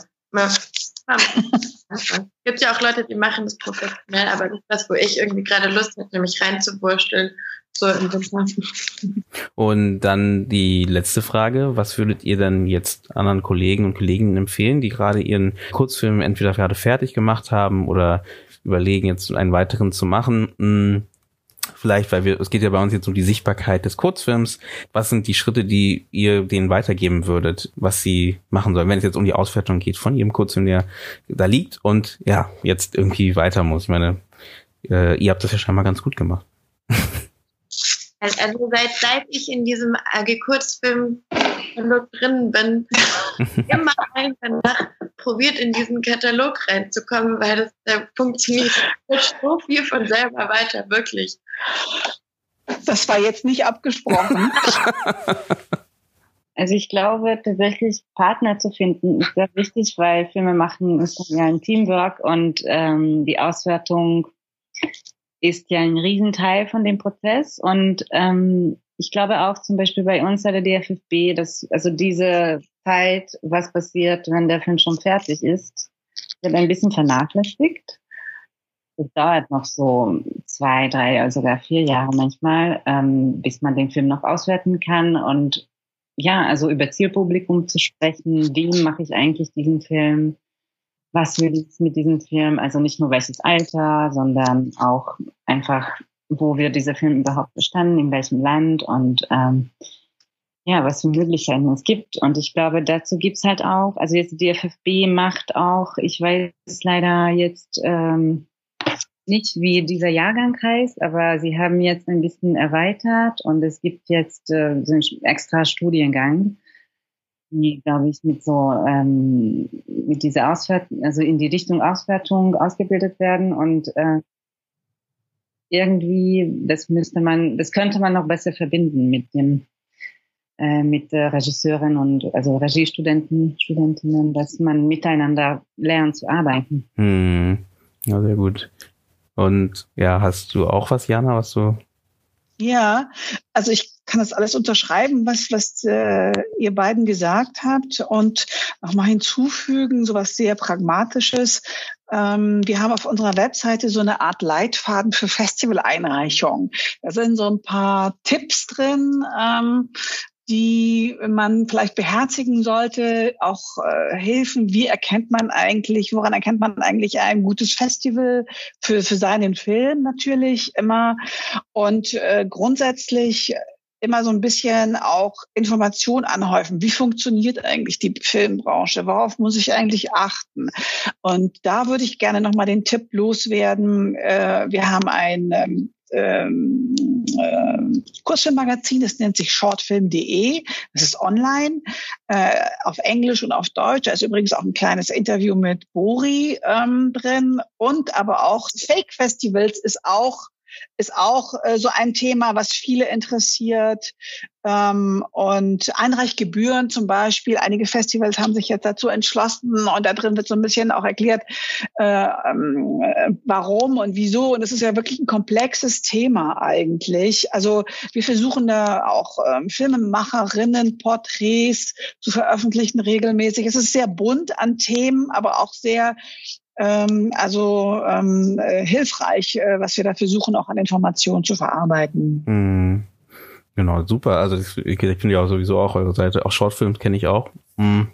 Gibt ja auch Leute, die machen das professionell, aber das ist das, wo ich irgendwie gerade Lust hätte, mich reinzuwursteln. So in den Und dann die letzte Frage. Was würdet ihr denn jetzt anderen Kollegen und Kolleginnen empfehlen, die gerade ihren Kurzfilm entweder gerade fertig gemacht haben oder überlegen, jetzt einen weiteren zu machen. Hm, vielleicht, weil wir, es geht ja bei uns jetzt um die Sichtbarkeit des Kurzfilms. Was sind die Schritte, die ihr denen weitergeben würdet, was sie machen sollen, wenn es jetzt um die Auswertung geht von ihrem Kurzfilm, der da liegt und ja, jetzt irgendwie weiter muss. Ich meine, äh, ihr habt das ja scheinbar ganz gut gemacht. Also seit, seit ich in diesem AG Kurzfilm drin bin, immer ein danach probiert, in diesen Katalog reinzukommen, weil das der funktioniert so viel von selber weiter, wirklich. Das war jetzt nicht abgesprochen. Also ich glaube tatsächlich Partner zu finden ist sehr wichtig, weil Filme machen ist ja ein Teamwork und ähm, die Auswertung ist ja ein Riesenteil von dem Prozess. Und ähm, ich glaube auch zum Beispiel bei uns bei der DFFB, dass also diese Zeit, was passiert, wenn der Film schon fertig ist, wird ein bisschen vernachlässigt. Es dauert noch so zwei, drei, also sogar vier Jahre manchmal, ähm, bis man den Film noch auswerten kann. Und ja, also über Zielpublikum zu sprechen, wem mache ich eigentlich diesen Film? Was will ich mit diesem Film? Also nicht nur welches Alter, sondern auch einfach, wo wird dieser Film überhaupt bestanden, in welchem Land und ähm, ja, was für Möglichkeiten es gibt. Und ich glaube, dazu gibt's halt auch, also jetzt die FFB macht auch, ich weiß leider jetzt ähm, nicht, wie dieser Jahrgang heißt, aber sie haben jetzt ein bisschen erweitert und es gibt jetzt äh, so einen extra Studiengang, die, glaube ich, mit so ähm, mit dieser Auswertung, also in die Richtung Auswertung ausgebildet werden und äh, irgendwie, das müsste man, das könnte man noch besser verbinden mit dem äh, mit äh, Regisseuren und also Regiestudenten, Studentinnen, dass man miteinander lernt zu arbeiten. Hm. Ja, sehr gut. Und ja, hast du auch was, Jana, was du ja, also ich kann das alles unterschreiben, was, was äh, ihr beiden gesagt habt und nochmal hinzufügen, so was sehr Pragmatisches. Ähm, wir haben auf unserer Webseite so eine Art Leitfaden für Festivaleinreichung. Da sind so ein paar Tipps drin, ähm, die man vielleicht beherzigen sollte, auch äh, Hilfen, wie erkennt man eigentlich, woran erkennt man eigentlich ein gutes Festival für, für seinen Film natürlich immer und äh, grundsätzlich immer so ein bisschen auch Information anhäufen. Wie funktioniert eigentlich die Filmbranche? Worauf muss ich eigentlich achten? Und da würde ich gerne nochmal den Tipp loswerden. Äh, wir haben ein ähm, ähm, äh, Kurzfilmmagazin, das nennt sich shortfilm.de. Das ist online äh, auf Englisch und auf Deutsch. Da ist übrigens auch ein kleines Interview mit Bori ähm, drin. Und aber auch Fake Festivals ist auch ist auch äh, so ein Thema, was viele interessiert. Ähm, und Einreichgebühren zum Beispiel. Einige Festivals haben sich jetzt dazu entschlossen und da drin wird so ein bisschen auch erklärt, äh, ähm, äh, warum und wieso. Und es ist ja wirklich ein komplexes Thema eigentlich. Also wir versuchen da auch ähm, Filmemacherinnen, Porträts zu veröffentlichen regelmäßig. Es ist sehr bunt an Themen, aber auch sehr ähm, also ähm, äh, hilfreich, äh, was wir dafür suchen, auch an Informationen zu verarbeiten. Mhm. Genau, super. Also ich, ich finde ja sowieso auch eure Seite. Auch Shortfilms kenne ich auch. Mhm.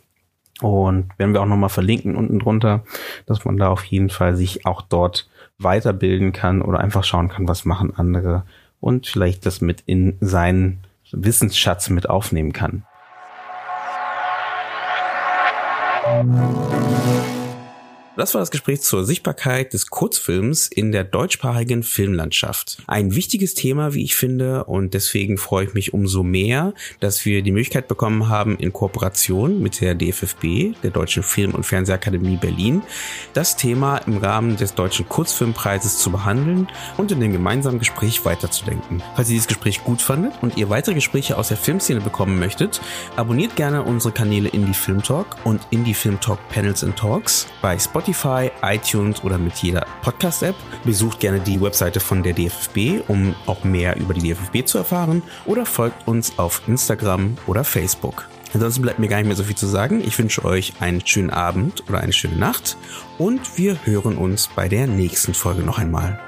Und werden wir auch nochmal verlinken unten drunter, dass man da auf jeden Fall sich auch dort weiterbilden kann oder einfach schauen kann, was machen andere und vielleicht das mit in seinen Wissensschatz mit aufnehmen kann. Das war das Gespräch zur Sichtbarkeit des Kurzfilms in der deutschsprachigen Filmlandschaft. Ein wichtiges Thema, wie ich finde, und deswegen freue ich mich umso mehr, dass wir die Möglichkeit bekommen haben, in Kooperation mit der DFFB, der Deutschen Film- und Fernsehakademie Berlin, das Thema im Rahmen des Deutschen Kurzfilmpreises zu behandeln und in dem gemeinsamen Gespräch weiterzudenken. Falls ihr dieses Gespräch gut fandet und ihr weitere Gespräche aus der Filmszene bekommen möchtet, abonniert gerne unsere Kanäle Indie Film Talk und Indie Film Talk Panels and Talks bei Spotify Spotify, iTunes oder mit jeder Podcast-App. Besucht gerne die Webseite von der DFFB, um auch mehr über die DFFB zu erfahren oder folgt uns auf Instagram oder Facebook. Ansonsten bleibt mir gar nicht mehr so viel zu sagen. Ich wünsche euch einen schönen Abend oder eine schöne Nacht und wir hören uns bei der nächsten Folge noch einmal.